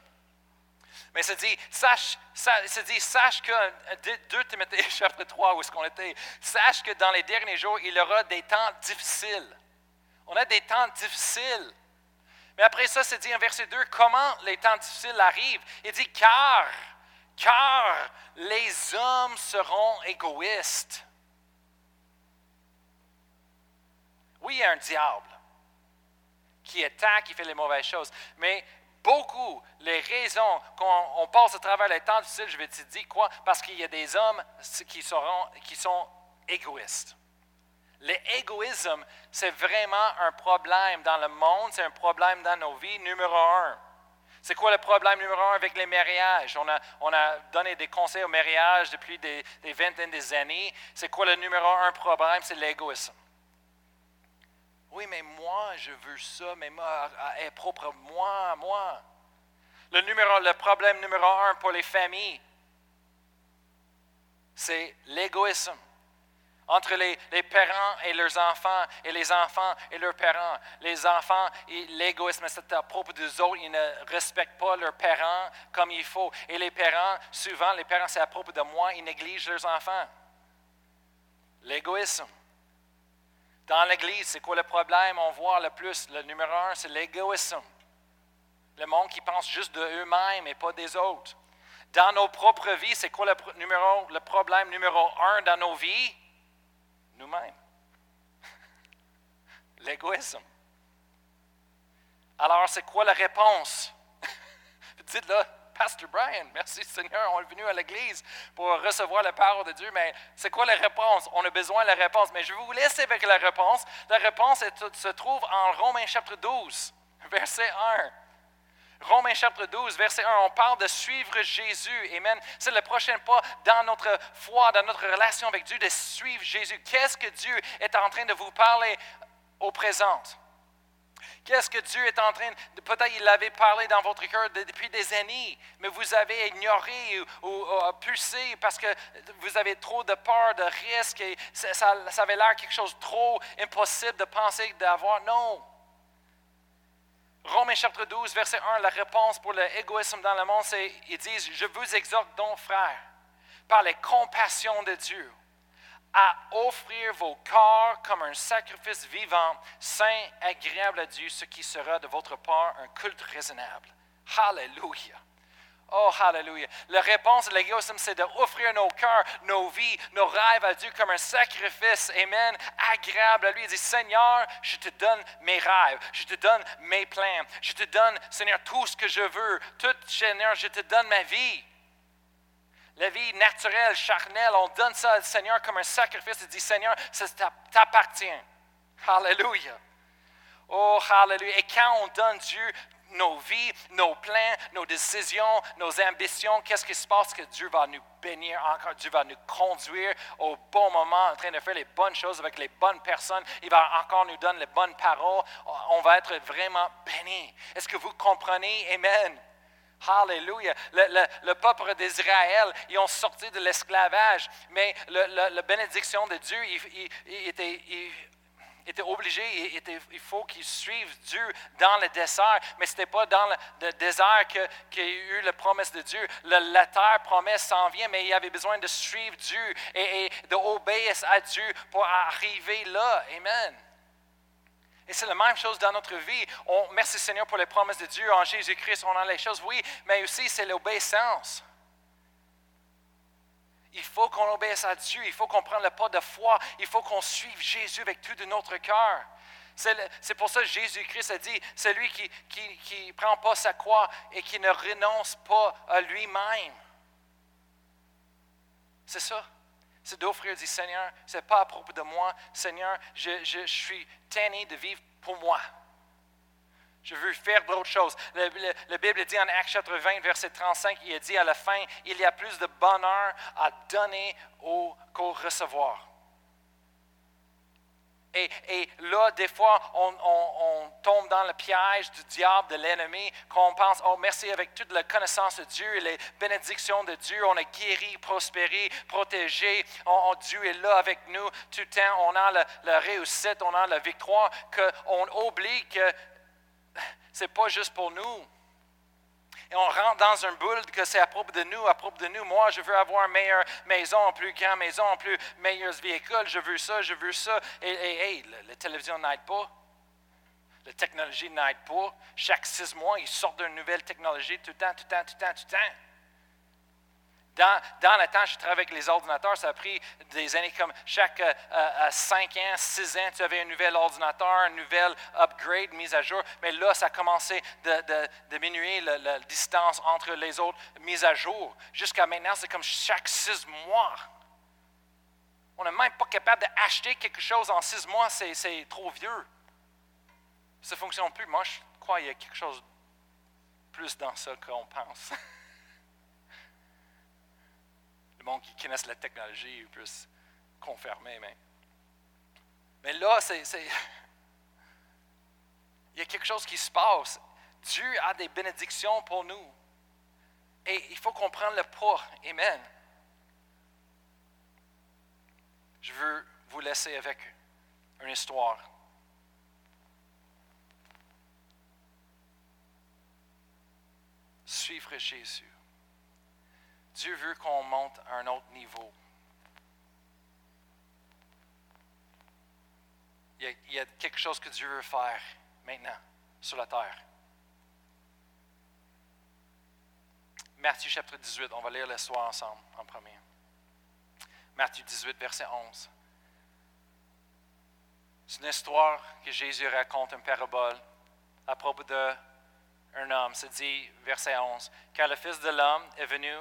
Speaker 1: Mais ça dit, sache, dit, sache que, 2 Timothée chapitre 3, où est-ce qu'on était, sache que dans les derniers jours, il y aura des temps difficiles. On a des temps difficiles. Mais après ça, c'est dit en verset 2, comment les temps difficiles arrivent? Il dit, car, car les hommes seront égoïstes. Oui, il y a un diable qui attaque, qui fait les mauvaises choses, mais beaucoup les raisons qu'on passe à travers les temps difficiles, je vais te dire quoi? Parce qu'il y a des hommes qui, qui sont égoïstes. L'égoïsme, c'est vraiment un problème dans le monde, c'est un problème dans nos vies, numéro un. C'est quoi le problème numéro un avec les mariages? On a, on a donné des conseils au mariage depuis des, vingtaines d'années. C'est quoi le numéro un problème? C'est l'égoïsme. Oui, mais moi, je veux ça, mais moi, est propre moi, moi. Le, numéro, le problème numéro un pour les familles, c'est l'égoïsme. Entre les, parents et leurs enfants, et les enfants et leurs parents. Les enfants l'égoïsme, c'est à propos des autres. Ils ne respectent pas leurs parents comme il faut. Et les parents, souvent, les parents, c'est à propos de moi, ils négligent leurs enfants. L'égoïsme. Dans l'Église, c'est quoi le problème? On voit le plus, le numéro un, c'est l'égoïsme. Le monde qui pense juste de eux-mêmes et pas des autres. Dans nos propres vies, c'est quoi le, numéro, le problème numéro un dans nos vies? Nous-mêmes. L'égoïsme. Alors, c'est quoi la réponse? Dites-le. Pasteur Brian, merci Seigneur, on est venu à l'église pour recevoir la parole de Dieu, mais c'est quoi la réponse? On a besoin de la réponse, mais je vais vous laisser avec la réponse. La réponse se trouve en Romains chapitre 12, verset 1. Romains chapitre 12, verset 1, on parle de suivre Jésus. Amen. C'est le prochain pas dans notre foi, dans notre relation avec Dieu, de suivre Jésus. Qu'est-ce que Dieu est en train de vous parler au présent? Qu'est-ce que Dieu est en train de... Peut-être il l'avait parlé dans votre cœur depuis des années, mais vous avez ignoré ou, poussé parce que vous avez trop de peur, de risque, et ça, ça avait l'air quelque chose de trop impossible de penser d'avoir. Non. Romains chapitre 12, verset 1, la réponse pour l'égoïsme dans le monde, c'est, ils disent, je vous exhorte donc, frères, par les compassions de Dieu, à offrir vos corps comme un sacrifice vivant, saint, agréable à Dieu, ce qui sera de votre part un culte raisonnable. Hallelujah. Oh, hallelujah. La réponse de l'égoïsme, c'est d'offrir nos cœurs, nos vies, nos rêves à Dieu comme un sacrifice, amen, agréable à lui. Il dit, Seigneur, je te donne mes rêves, je te donne mes plans, je te donne, Seigneur, tout ce que je veux, tout, Seigneur, je te donne ma vie. La vie naturelle, charnelle, on donne ça au Seigneur comme un sacrifice. Il dit, Seigneur, ça t'appartient. Hallelujah. Oh, hallelujah. Et quand on donne Dieu nos vies, nos plans, nos décisions, nos ambitions, qu'est-ce qui se passe que Dieu va nous bénir encore, Dieu va nous conduire au bon moment en train de faire les bonnes choses avec les bonnes personnes, il va encore nous donner les bonnes paroles, on va être vraiment bénis. Est-ce que vous comprenez? Amen. Hallelujah. Le, peuple d'Israël, ils ont sorti de l'esclavage, mais la bénédiction de Dieu, il, était, était obligé, il faut qu'ils suivent Dieu dans le désert, mais ce n'était pas dans le, désert qu'il y a eu la promesse de Dieu. la terre promesse s'en vient, mais il avait besoin de suivre Dieu et, et d'obéir à Dieu pour arriver là. Amen. Et c'est la même chose dans notre vie. On, merci Seigneur pour les promesses de Dieu en Jésus-Christ, on a les choses, oui, mais aussi c'est l'obéissance. Il faut qu'on obéisse à Dieu, il faut qu'on prenne le pas de foi, il faut qu'on suive Jésus avec tout de notre cœur. C'est pour ça que Jésus-Christ a dit, celui qui ne qui, prend pas sa croix et qui ne renonce pas à lui-même. C'est ça. C'est d'offrir, dit Seigneur, ce n'est pas à propos de moi, Seigneur, je, je suis tanné de vivre pour moi. Je veux faire d'autres choses. La Bible dit en Acte chapitre 20, verset 35, il dit à la fin, il y a plus de bonheur à donner qu'au recevoir. Et, là, des fois, on, tombe dans le piège du diable, de l'ennemi, qu'on pense, oh merci, avec toute la connaissance de Dieu et les bénédictions de Dieu, on est guéri, prospéré, protégé, on, Dieu est là avec nous tout le temps, on a la, réussite, on a la victoire, qu'on oublie que ce n'est pas juste pour nous. Et on rentre dans un boule que c'est à propos de nous, à propos de nous. Moi, je veux avoir une meilleure maison, plus grande maison, plus meilleurs véhicules. Je veux ça, je veux ça. Et, et, la, télévision n'aide pas. La technologie n'aide pas. Chaque six mois, ils sortent d'une nouvelle technologie tout le temps, tout le temps, tout le temps, tout le temps. Dans, le temps, je travaillais avec les ordinateurs, ça a pris des années comme chaque euh, euh, cinq ans, six ans, tu avais un nouvel ordinateur, un nouvel upgrade, mise à jour. Mais là, ça a commencé de, de, diminuer la, distance entre les autres mises à jour. Jusqu'à maintenant, c'est comme chaque six mois. On n'est même pas capable d'acheter quelque chose en six mois, c'est trop vieux. Ça ne fonctionne plus. Moi, je crois qu'il y a quelque chose plus dans ça qu'on pense. le monde qui connaissent la technologie puisse confirmer. Mais, mais là, c'est, il y a quelque chose qui se passe. Dieu a des bénédictions pour nous. Et il faut qu'on prenne le pas. Amen. Je veux vous laisser avec une histoire. Suivre Jésus. Dieu veut qu'on monte à un autre niveau. Il y, a, quelque chose que Dieu veut faire maintenant sur la terre. Matthieu chapitre 18, on va lire le soir ensemble en premier. Matthieu 18, verset 11. C'est une histoire que Jésus raconte, une parabole à propos d'un homme. C'est dit, verset 11, car le Fils de l'homme est venu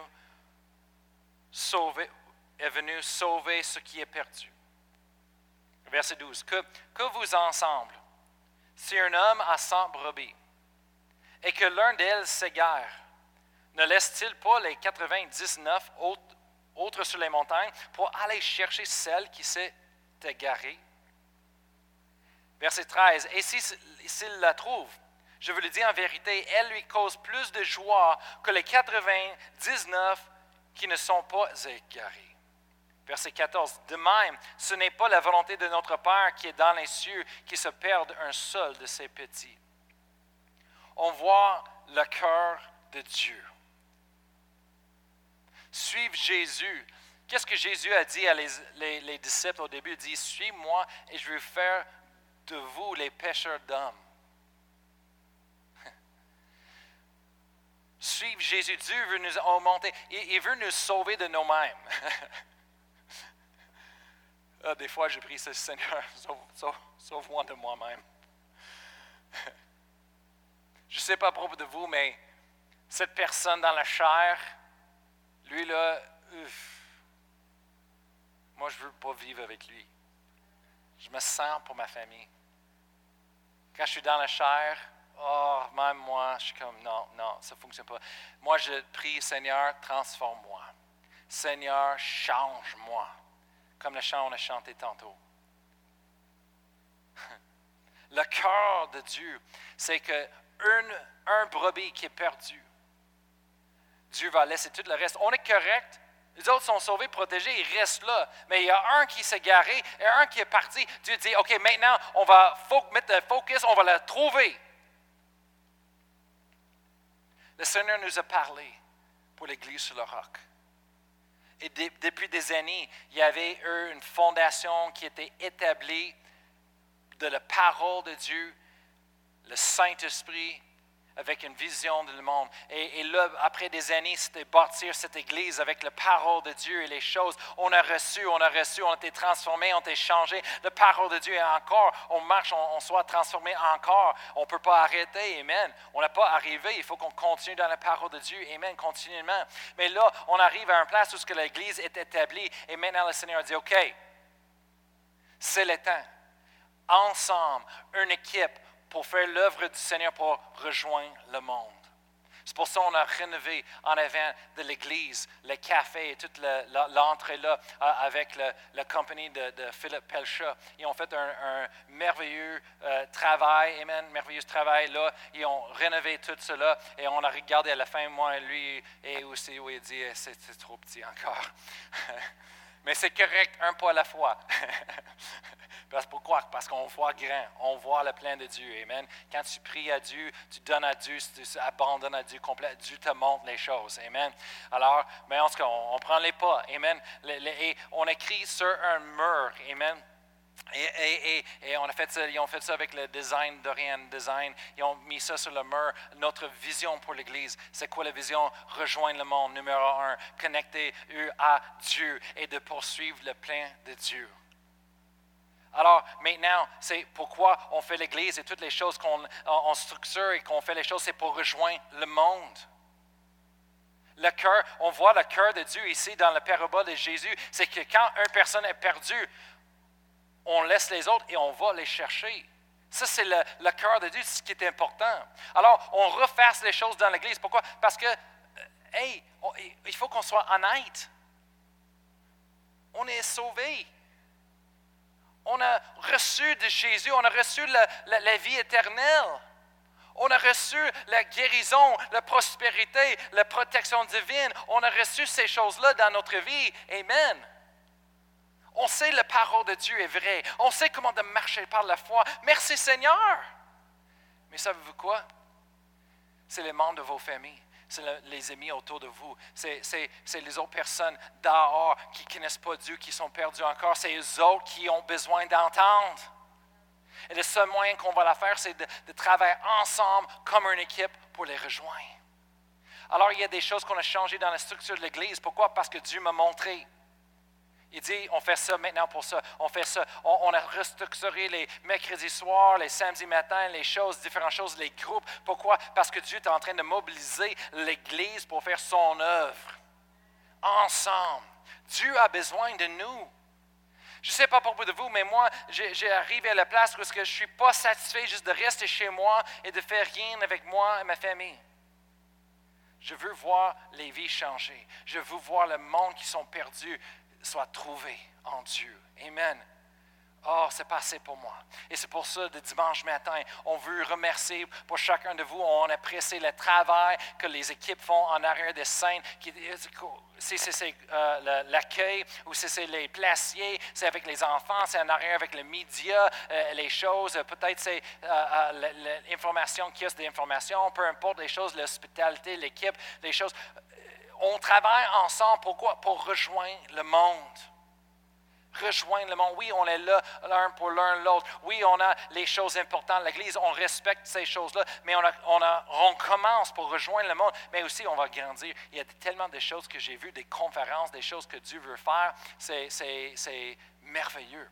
Speaker 1: est venu sauver ce qui est perdu. Verset 12. Que, que vous ensemble, si un homme a cent brebis et que l'un d'elles s'égare, ne laisse-t-il pas les 99 autres, autres sur les montagnes pour aller chercher celle qui s'est égarée? Verset 13. Et s'il la trouve, je vous le dis en vérité, elle lui cause plus de joie que les 99 qui ne sont pas égarés. Verset 14. De même, ce n'est pas la volonté de notre Père qui est dans les cieux qui se perde un seul de ses petits. On voit le cœur de Dieu. Suivre Jésus. Qu'est-ce que Jésus a dit à les, les disciples au début? Il dit, suis-moi et je vais faire de vous les pêcheurs d'hommes. Suivre Jésus. Dieu veut nous augmenter. Il, veut nous sauver de nous-mêmes. Ah, des fois, je prie, Seigneur, sauve-moi de moi-même. je ne sais pas à propos de vous, mais cette personne dans la chair, lui là, moi je ne veux pas vivre avec lui. Je me sens pour ma famille. Quand je suis dans la chair, oh, même moi, je suis comme, non, non, ça ne fonctionne pas. Moi, je prie, Seigneur, transforme-moi. Seigneur, change-moi. Comme le chant on a chanté tantôt. Le cœur de Dieu, c'est que un brebis qui est perdu, Dieu va laisser tout le reste. On est correct Les autres sont sauvés, protégés, ils restent là. Mais il y a un qui s'est garé et un qui est parti. Dieu dit, OK, maintenant, on va mettre le focus, on va le trouver. Le Seigneur nous a parlé pour l'Église sur le roc. Et depuis des années, il y avait eu une fondation qui était établie de la parole de Dieu, le Saint-Esprit, avec une vision du monde. Et, là, après des années, c'était bâtir cette Église avec la parole de Dieu et les choses. On a reçu, on a reçu, on a été transformé, on a été changé. La parole de Dieu est encore, on marche, on, soit transformé encore. On ne peut pas arrêter, Amen. On n'a pas arrivé, il faut qu'on continue dans la parole de Dieu, Amen, continuellement. Mais là, on arrive à un place où ce que l'Église est établie et maintenant le Seigneur dit, OK, c'est le temps. Ensemble, une équipe, pour faire l'œuvre du Seigneur, pour rejoindre le monde. C'est pour ça qu'on a rénové en avant de l'Église, le café et toute l'entrée là euh, avec la compagnie de, Philippe Pelcha. Ils ont fait un, merveilleux euh, travail, amen, merveilleux travail là. Ils ont rénové tout cela et on a regardé à la fin, moi et lui, et aussi où il dit eh, c'est trop petit encore. Mais c'est correct, un pas à la fois. Parce, pourquoi? Parce qu'on voit grand, on voit le plein de Dieu. Amen. Quand tu pries à Dieu, tu donnes à Dieu, tu abandonnes à Dieu complètement, Dieu te montre les choses. Amen. Alors, mais en tout cas, on, prend les pas. Amen. et on écrit sur un mur. Amen. Et, on a fait ils ont fait ça avec le design d'Orient Design. Ils ont mis ça sur le mur. Notre vision pour l'Église, c'est quoi la vision? Rejoindre le monde, numéro un, connecter eux à Dieu et de poursuivre le plein de Dieu. Alors maintenant, c'est pourquoi on fait l'Église et toutes les choses qu'on structure et qu'on fait les choses, c'est pour rejoindre le monde. Le cœur, on voit le cœur de Dieu ici dans la parabole de Jésus, c'est que quand une personne est perdue, on laisse les autres et on va les chercher. Ça, c'est le, cœur de Dieu, ce qui est important. Alors, on refasse les choses dans l'Église. Pourquoi? Parce que, euh, hey, il faut qu'on soit honnête. On est sauvé. On a reçu de Jésus, on a reçu la, vie éternelle. On a reçu la guérison, la prospérité, la protection divine. On a reçu ces choses-là dans notre vie. Amen. On sait la parole de Dieu est vraie. On sait comment de marcher par la foi. Merci Seigneur. Mais savez-vous quoi? C'est les membres de vos familles. C'est les amis autour de vous. C'est les autres personnes dehors qui ne connaissent pas Dieu, qui sont perdus encore. C'est eux autres qui ont besoin d'entendre. Et le seul moyen qu'on va la faire, c'est de, de travailler ensemble comme une équipe pour les rejoindre. Alors, il y a des choses qu'on a changées dans la structure de l'Église. Pourquoi? Parce que Dieu m'a montré. Il dit, on fait ça maintenant pour ça, on fait ça. On, a restructuré les mercredis soirs, les samedis matins, les choses, différentes choses, les groupes. Pourquoi? Parce que Dieu est en train de mobiliser l'Église pour faire son œuvre. Ensemble. Dieu a besoin de nous. Je ne sais pas pour vous de vous, mais moi, j'ai arrivé à la place où je ne suis pas satisfait juste de rester chez moi et de faire rien avec moi et ma famille. Je veux voir les vies changer. Je veux voir le monde qui sont perdus soit trouvé en Dieu. Amen. Oh, c'est passé pour moi. Et c'est pour ça, de dimanche matin, on veut remercier pour chacun de vous. On apprécie le travail que les équipes font en arrière des scènes. Si c'est euh, l'accueil ou si c'est les placiers, c'est avec les enfants, c'est en arrière avec les médias, euh, les choses. Peut-être c'est euh, l'information, kiosque d'information, peu importe les choses, l'hospitalité, l'équipe, les choses on travaille ensemble. Pourquoi? Pour rejoindre le monde. Rejoindre le monde. Oui, on est là l'un pour l'un l'autre. Oui, on a les choses importantes. L'Église, on respecte ces choses-là, mais on, commence pour rejoindre le monde, mais aussi on va grandir. Il y a tellement de choses que j'ai vues, des conférences, des choses que Dieu veut faire. C'est merveilleux.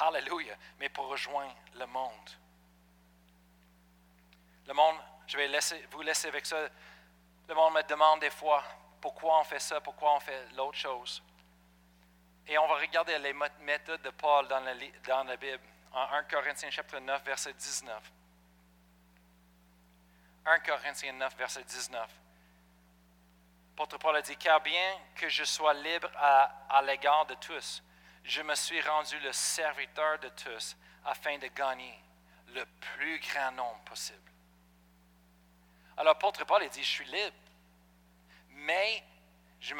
Speaker 1: Hallelujah. Mais pour rejoindre le monde. Le monde, je vais vous laisser avec ça. Le monde me demande des fois pourquoi on fait ça, pourquoi on fait l'autre chose. Et on va regarder les méthodes de Paul dans la, Bible, en 1 Corinthiens chapitre 9, verset 19. 1 Corinthiens 9, verset 19. L'apôtre Paul a dit, car bien que je sois libre à l'égard de tous, je me suis rendu le serviteur de tous afin de gagner le plus grand nombre possible. Alors, l'apôtre Paul a dit, je suis libre, mais je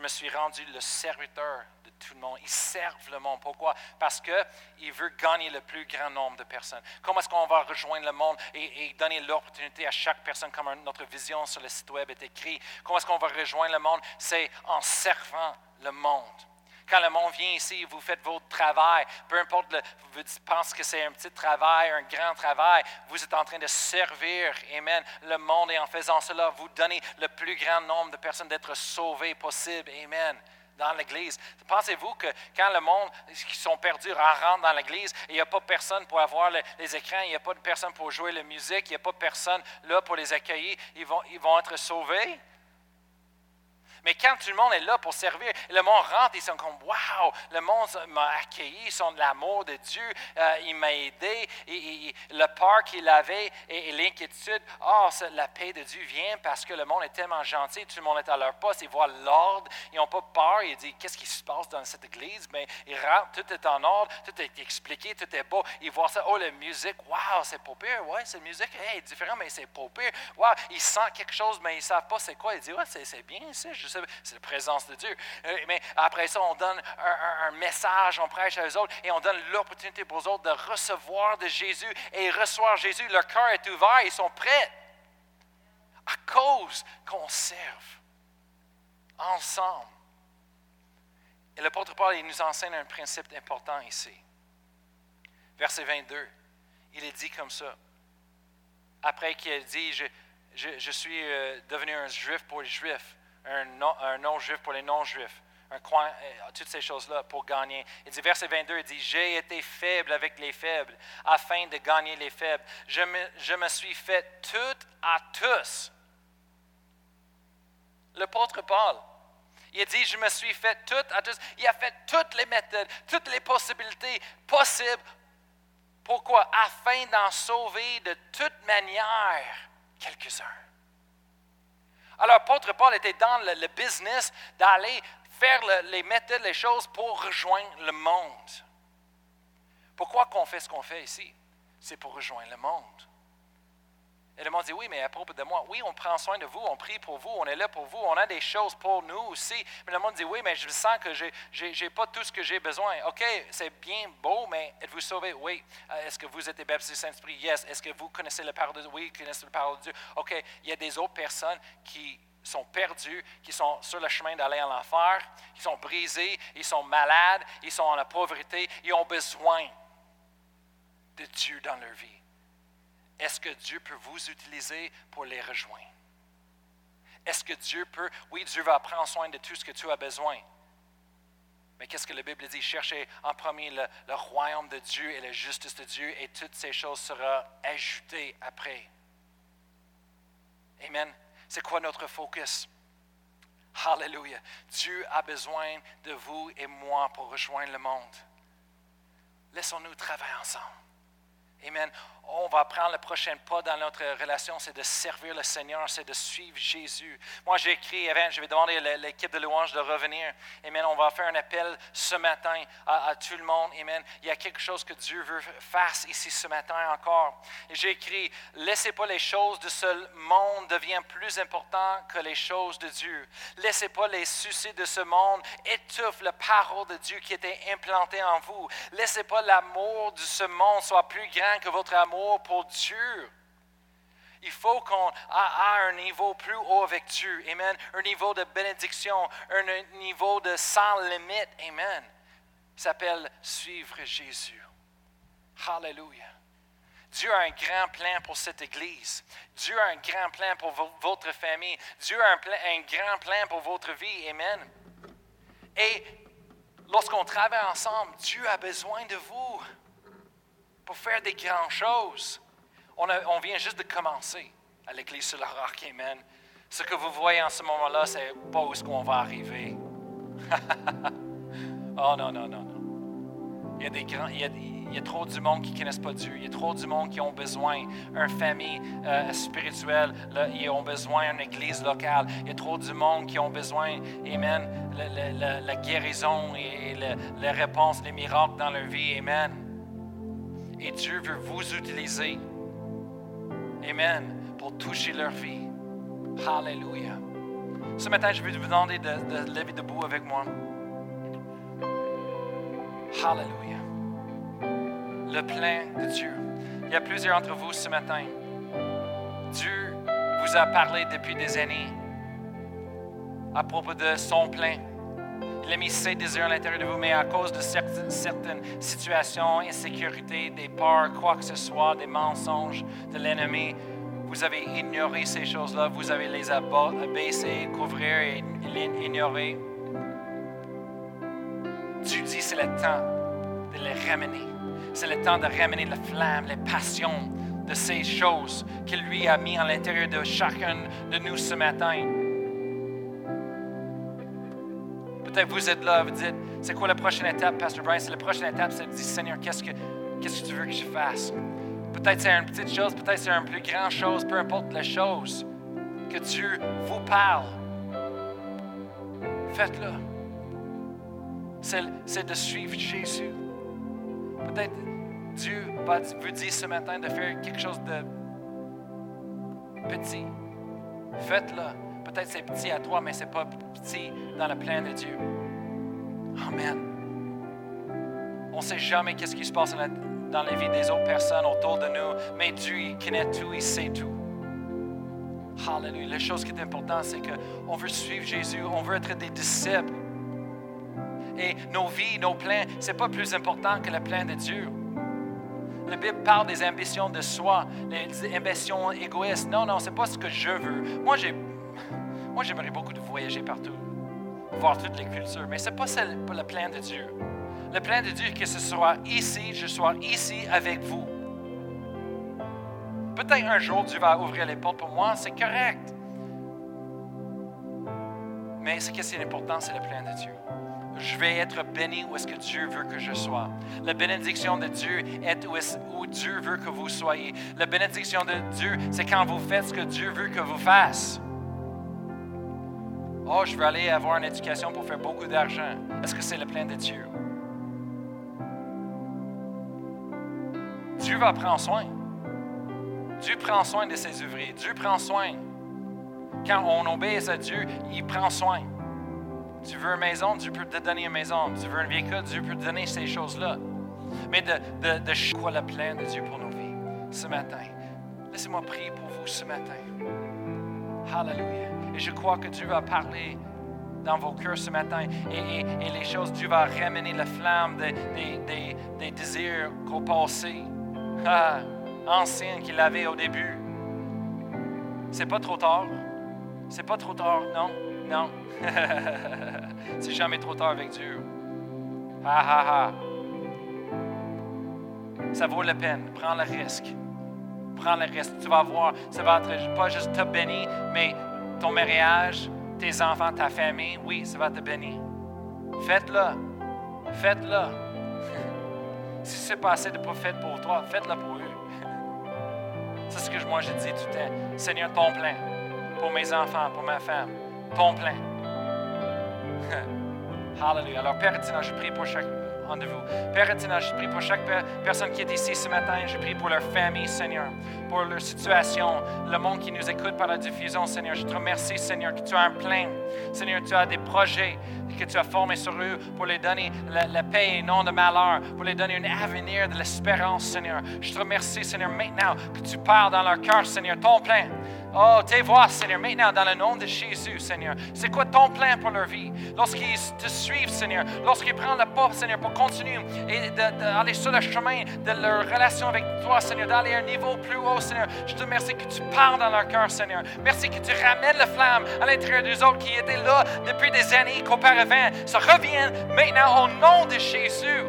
Speaker 1: me, suis rendu le serviteur de tout le monde. Ils servent le monde. Pourquoi? Parce qu'ils veulent gagner le plus grand nombre de personnes. Comment est-ce qu'on va rejoindre le monde et, donner l'opportunité à chaque personne, comme notre vision sur le site web est écrit? Comment est-ce qu'on va rejoindre le monde? C'est en servant le monde. Quand le monde vient ici, vous faites votre travail, peu importe, vous pensez que c'est un petit travail, un grand travail, vous êtes en train de servir, Amen, le monde et en faisant cela, vous donnez le plus grand nombre de personnes d'être sauvées possible, Amen. Dans l'Église. Pensez-vous que quand le monde qui sont perdus rentre dans l'Église, il n'y a pas personne pour avoir les, écrans, il n'y a pas de personne pour jouer la musique, il n'y a pas personne là pour les accueillir, ils vont, ils vont être sauvés? Mais quand tout le monde est là pour servir, le monde rentre, ils sont comme Wow, le monde m'a accueilli, ils sont de l'amour de Dieu, euh, il m'a aidé, et, le peur qu'il avait et, l'inquiétude, oh, la paix de Dieu vient parce que le monde est tellement gentil, tout le monde est à leur poste, ils voient l'ordre, ils n'ont pas peur, ils disent Qu'est-ce qui se passe dans cette église? Mais ils rentrent, tout est en ordre, tout est expliqué, tout est beau, ils voient ça, oh, la musique, wow, c'est pas pire, ouais, cette musique, hey, différent, mais c'est pas pire, wow, ils sentent quelque chose, mais ils ne savent pas c'est quoi, ils disent Ouais, c'est bien, c'est c'est la présence de Dieu. Euh, mais après ça, on donne un, message, on prêche à eux autres et on donne l'opportunité pour eux autres de recevoir de Jésus et recevoir Jésus. Leur cœur est ouvert, ils sont prêts à cause qu'on serve ensemble. Et l'apôtre Paul, il nous enseigne un principe important ici. Verset 22, il est dit comme ça. Après qu'il a dit, je, je, suis euh, devenu un juif pour les juifs, un non-juif pour les non-juifs, euh, toutes ces choses-là pour gagner. Il dit, verset 22, il dit, j'ai été faible avec les faibles afin de gagner les faibles. Je me, suis fait tout à tous. L'apôtre Paul, il dit, je me suis fait tout à tous. Il a fait toutes les méthodes, toutes les possibilités possibles. Pourquoi? Afin d'en sauver de toute manière quelques-uns. Alors, l'apôtre Paul était dans le, business d'aller faire les méthodes, les choses pour rejoindre le monde. Pourquoi qu'on fait ce qu'on fait ici? C'est pour rejoindre le monde. Et le monde dit, oui, mais à propos de moi, oui, on prend soin de vous, on prie pour vous, on est là pour vous, on a des choses pour nous aussi. Mais le monde dit, oui, mais je sens que je n'ai pas tout ce que j'ai besoin. OK, c'est bien beau, mais êtes-vous sauvé? Oui. Euh, est-ce que vous êtes baptisé Saint-Esprit? Yes. Est-ce que vous connaissez la parole de Dieu? Oui, connaissez la parole de Dieu. OK, il y a des autres personnes qui sont perdus, qui sont sur le chemin d'aller en enfer, qui sont brisés, ils sont malades, ils sont en la pauvreté, ils ont besoin de Dieu dans leur vie. Est-ce que Dieu peut vous utiliser pour les rejoindre? Est-ce que Dieu peut, oui, Dieu va prendre soin de tout ce que tu as besoin. Mais qu'est-ce que la Bible dit? Cherchez en premier le, royaume de Dieu et la justice de Dieu et toutes ces choses seront ajoutées après. Amen. C'est quoi notre focus? Hallelujah. Dieu a besoin de vous et moi pour rejoindre le monde. Laissons-nous travailler ensemble. Amen on va prendre le prochain pas dans notre relation, c'est de servir le Seigneur, c'est de suivre Jésus. Moi, j'ai écrit, je vais demander à l'équipe de louange de revenir. Amen. On va faire un appel ce matin à, tout le monde. Amen. Il y a quelque chose que Dieu veut faire ici ce matin encore. J'ai écrit, laissez pas les choses de ce monde deviennent plus importantes que les choses de Dieu. Laissez pas les soucis de ce monde étouffer la parole de Dieu qui était implantée en vous. Laissez pas l'amour de ce monde soit plus grand que votre amour pour Dieu. Il faut qu'on ait un niveau plus haut avec Dieu. Amen. Un niveau de bénédiction, un niveau de sans limite. Amen. s'appelle suivre Jésus. Hallelujah. Dieu a un grand plan pour cette Église. Dieu a un grand plan pour votre famille. Dieu a un, un grand plan pour votre vie. Amen. Et lorsqu'on travaille ensemble, Dieu a besoin de vous pour faire des grandes choses. On, on vient juste de commencer à l'Église sur la roc. Amen. Ce que vous voyez en ce moment-là, c'est pas où est-ce qu'on va arriver. oh non, non, non, non. Il y a des grands, il y a, il y a trop du monde qui ne connaissent pas Dieu. Il y a trop du monde qui ont besoin d'une famille euh, spirituelle. Là, ils ont besoin d'une église locale. Il y a trop du monde qui ont besoin, Amen, la, la guérison et les réponses, les miracles dans leur vie. Amen. Et Dieu veut vous utiliser. Amen. Pour toucher leur vie. Hallelujah. Ce matin, je vais vous demander de, lever debout avec moi. Hallelujah. Le plein de Dieu. Il y a plusieurs d'entre vous ce matin. Dieu vous a parlé depuis des années à propos de son plein. Ses désirs à l'intérieur de vous, mais à cause de certaines, certaines situations, insécurité, des peurs, quoi que ce soit, des mensonges de l'ennemi, vous avez ignoré ces choses-là, vous avez les abaissées, couvrir et les ignorer. Dieu dit c'est le temps de les ramener. C'est le temps de ramener la flamme, les passions de ces choses qu'il lui a mis à l'intérieur de chacun de nous ce matin. Peut-être vous êtes là, vous dites, c'est quoi la prochaine étape, Pastor Brian? C'est la prochaine étape, c'est de dire, Seigneur, qu'est-ce que, qu'est-ce que tu veux que je fasse? Peut-être c'est une petite chose, peut-être c'est une plus grande chose, peu importe la chose que Dieu vous parle. Faites-le. C'est de suivre Jésus. Peut-être Dieu vous dire ce matin de faire quelque chose de petit. Faites-le. Peut-être c'est petit à toi, mais c'est pas petit dans le plein de Dieu. Amen. On ne sait jamais qu'est-ce qui se passe dans la vie des autres personnes autour de nous, mais Dieu, il connaît tout, il sait tout. Hallelujah. La chose qui est importante, c'est qu'on veut suivre Jésus, on veut être des disciples. Et nos vies, nos plans, ce n'est pas plus important que le plein de Dieu. La Bible parle des ambitions de soi, les ambitions égoïstes. Non, non, ce n'est pas ce que je veux. Moi, j'ai moi, j'aimerais beaucoup de voyager partout, voir toutes les cultures, mais ce n'est pas, le plan de Dieu. Le plan de Dieu est que ce soit ici, je sois ici avec vous. Peut-être un jour Dieu va ouvrir les portes pour moi, c'est correct. Mais ce qui est important, c'est le plan de Dieu. Je vais être béni où est-ce que Dieu veut que je sois. La bénédiction de Dieu est où, est où Dieu veut que vous soyez. La bénédiction de Dieu, c'est quand vous faites ce que Dieu veut que vous fassiez. Oh, je veux aller avoir une éducation pour faire beaucoup d'argent. Est-ce que c'est le plan de Dieu? Dieu va prendre soin. Dieu prend soin de ses ouvriers. Dieu prend soin. Quand on obéit à Dieu, il prend soin. Tu veux une maison, Dieu peut te donner une maison. Tu veux un véhicule, Dieu peut te donner ces choses-là. Mais de, de, de quoi le plan de Dieu pour nos vies ce matin? Laissez-moi prier pour vous ce matin. Hallelujah. Et je crois que Dieu va parler dans vos cœurs ce matin. Et, les choses, Dieu va ramener la flamme des, désirs qu'au passé, ah, anciens qu'il avait au début. C'est pas trop tard. C'est pas trop tard, non, non. C'est jamais trop tard avec Dieu. Ha ha. Ça vaut la peine. Prends le risque. Prends le risque. Tu vas voir, ça va être pas juste te bénir, mais ton mariage, tes enfants, ta famille, oui, ça va te bénir. Faites-le. Faites-le. si c'est pas assez de prophètes pour toi, faites-le pour eux. c'est ce que moi j'ai dit tout le temps. Seigneur, ton plein. Pour mes enfants, pour ma femme. Ton plein. Hallelujah. Alors, Père je prie pour chaque de vous. Père éternel, je prie pour chaque personne qui est ici ce matin. Je prie pour leur famille, Seigneur, pour leur situation, le monde qui nous écoute par la diffusion, Seigneur. Je te remercie, Seigneur, que tu as un plein. Seigneur, tu as des projets que tu as formés sur eux pour les donner la, paix et non de malheur, pour les donner un avenir de l'espérance, Seigneur. Je te remercie, Seigneur, maintenant que tu parles dans leur cœur, Seigneur, ton plein. Oh, tes voix, Seigneur, maintenant, dans le nom de Jésus, Seigneur. C'est quoi ton plan pour leur vie? Lorsqu'ils te suivent, Seigneur, lorsqu'ils prennent le pas, Seigneur, pour continuer et d'aller sur le chemin de leur relation avec toi, Seigneur, d'aller à un niveau plus haut, Seigneur. Je te remercie que tu parles dans leur cœur, Seigneur. Merci que tu ramènes la flamme à l'intérieur des autres qui étaient là depuis des années qu'auparavant. Ça revient maintenant au nom de Jésus.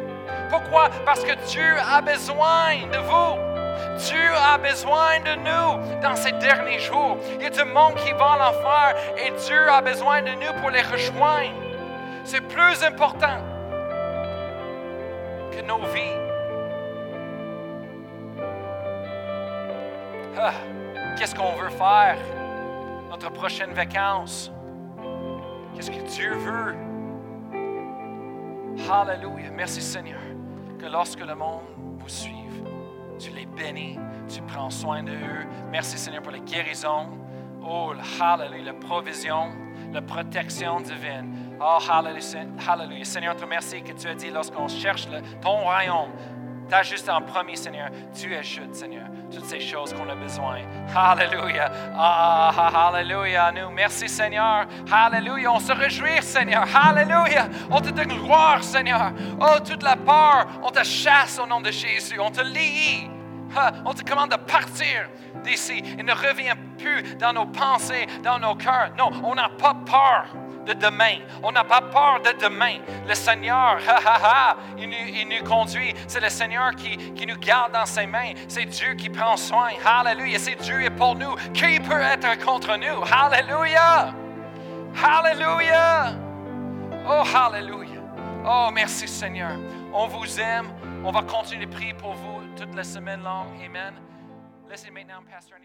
Speaker 1: Pourquoi? Parce que Dieu a besoin de vous. Dieu a besoin de nous dans ces derniers jours. Il y a du monde qui va à l'enfer et Dieu a besoin de nous pour les rejoindre. C'est plus important que nos vies. Ah, qu'est-ce qu'on veut faire? Notre prochaine vacances? Qu'est-ce que Dieu veut? Hallelujah. Merci Seigneur que lorsque le monde vous suit, tu les bénis, tu prends soin d'eux. Merci Seigneur pour la guérison. Oh, hallelujah, la provision, la protection divine. Oh, hallelujah. Seigneur, te remercie que tu as dit lorsqu'on cherche ton royaume, juste en premier, Seigneur. Tu ajoutes, Seigneur, toutes ces choses qu'on a besoin. Alléluia. Ah, ah, alléluia. Nous, merci, Seigneur. Alléluia. On se réjouit, Seigneur. Alléluia. On te donne gloire, Seigneur. Oh, toute la peur, on te chasse au nom de Jésus. On te lie. On te commande de partir d'ici et ne reviens plus dans nos pensées, dans nos cœurs. Non, on n'a pas peur de demain. On n'a pas peur de demain. Le Seigneur, il, nous, il, nous, conduit. C'est le Seigneur qui, nous garde dans ses mains. C'est Dieu qui prend soin. Alléluia. C'est Dieu est pour nous. Qui peut être contre nous? Alléluia. Alléluia. Oh, Alléluia. Oh, merci Seigneur. On vous aime. On va continuer de prier pour vous toute la semaine longue. Amen. Laissez maintenant Pasteur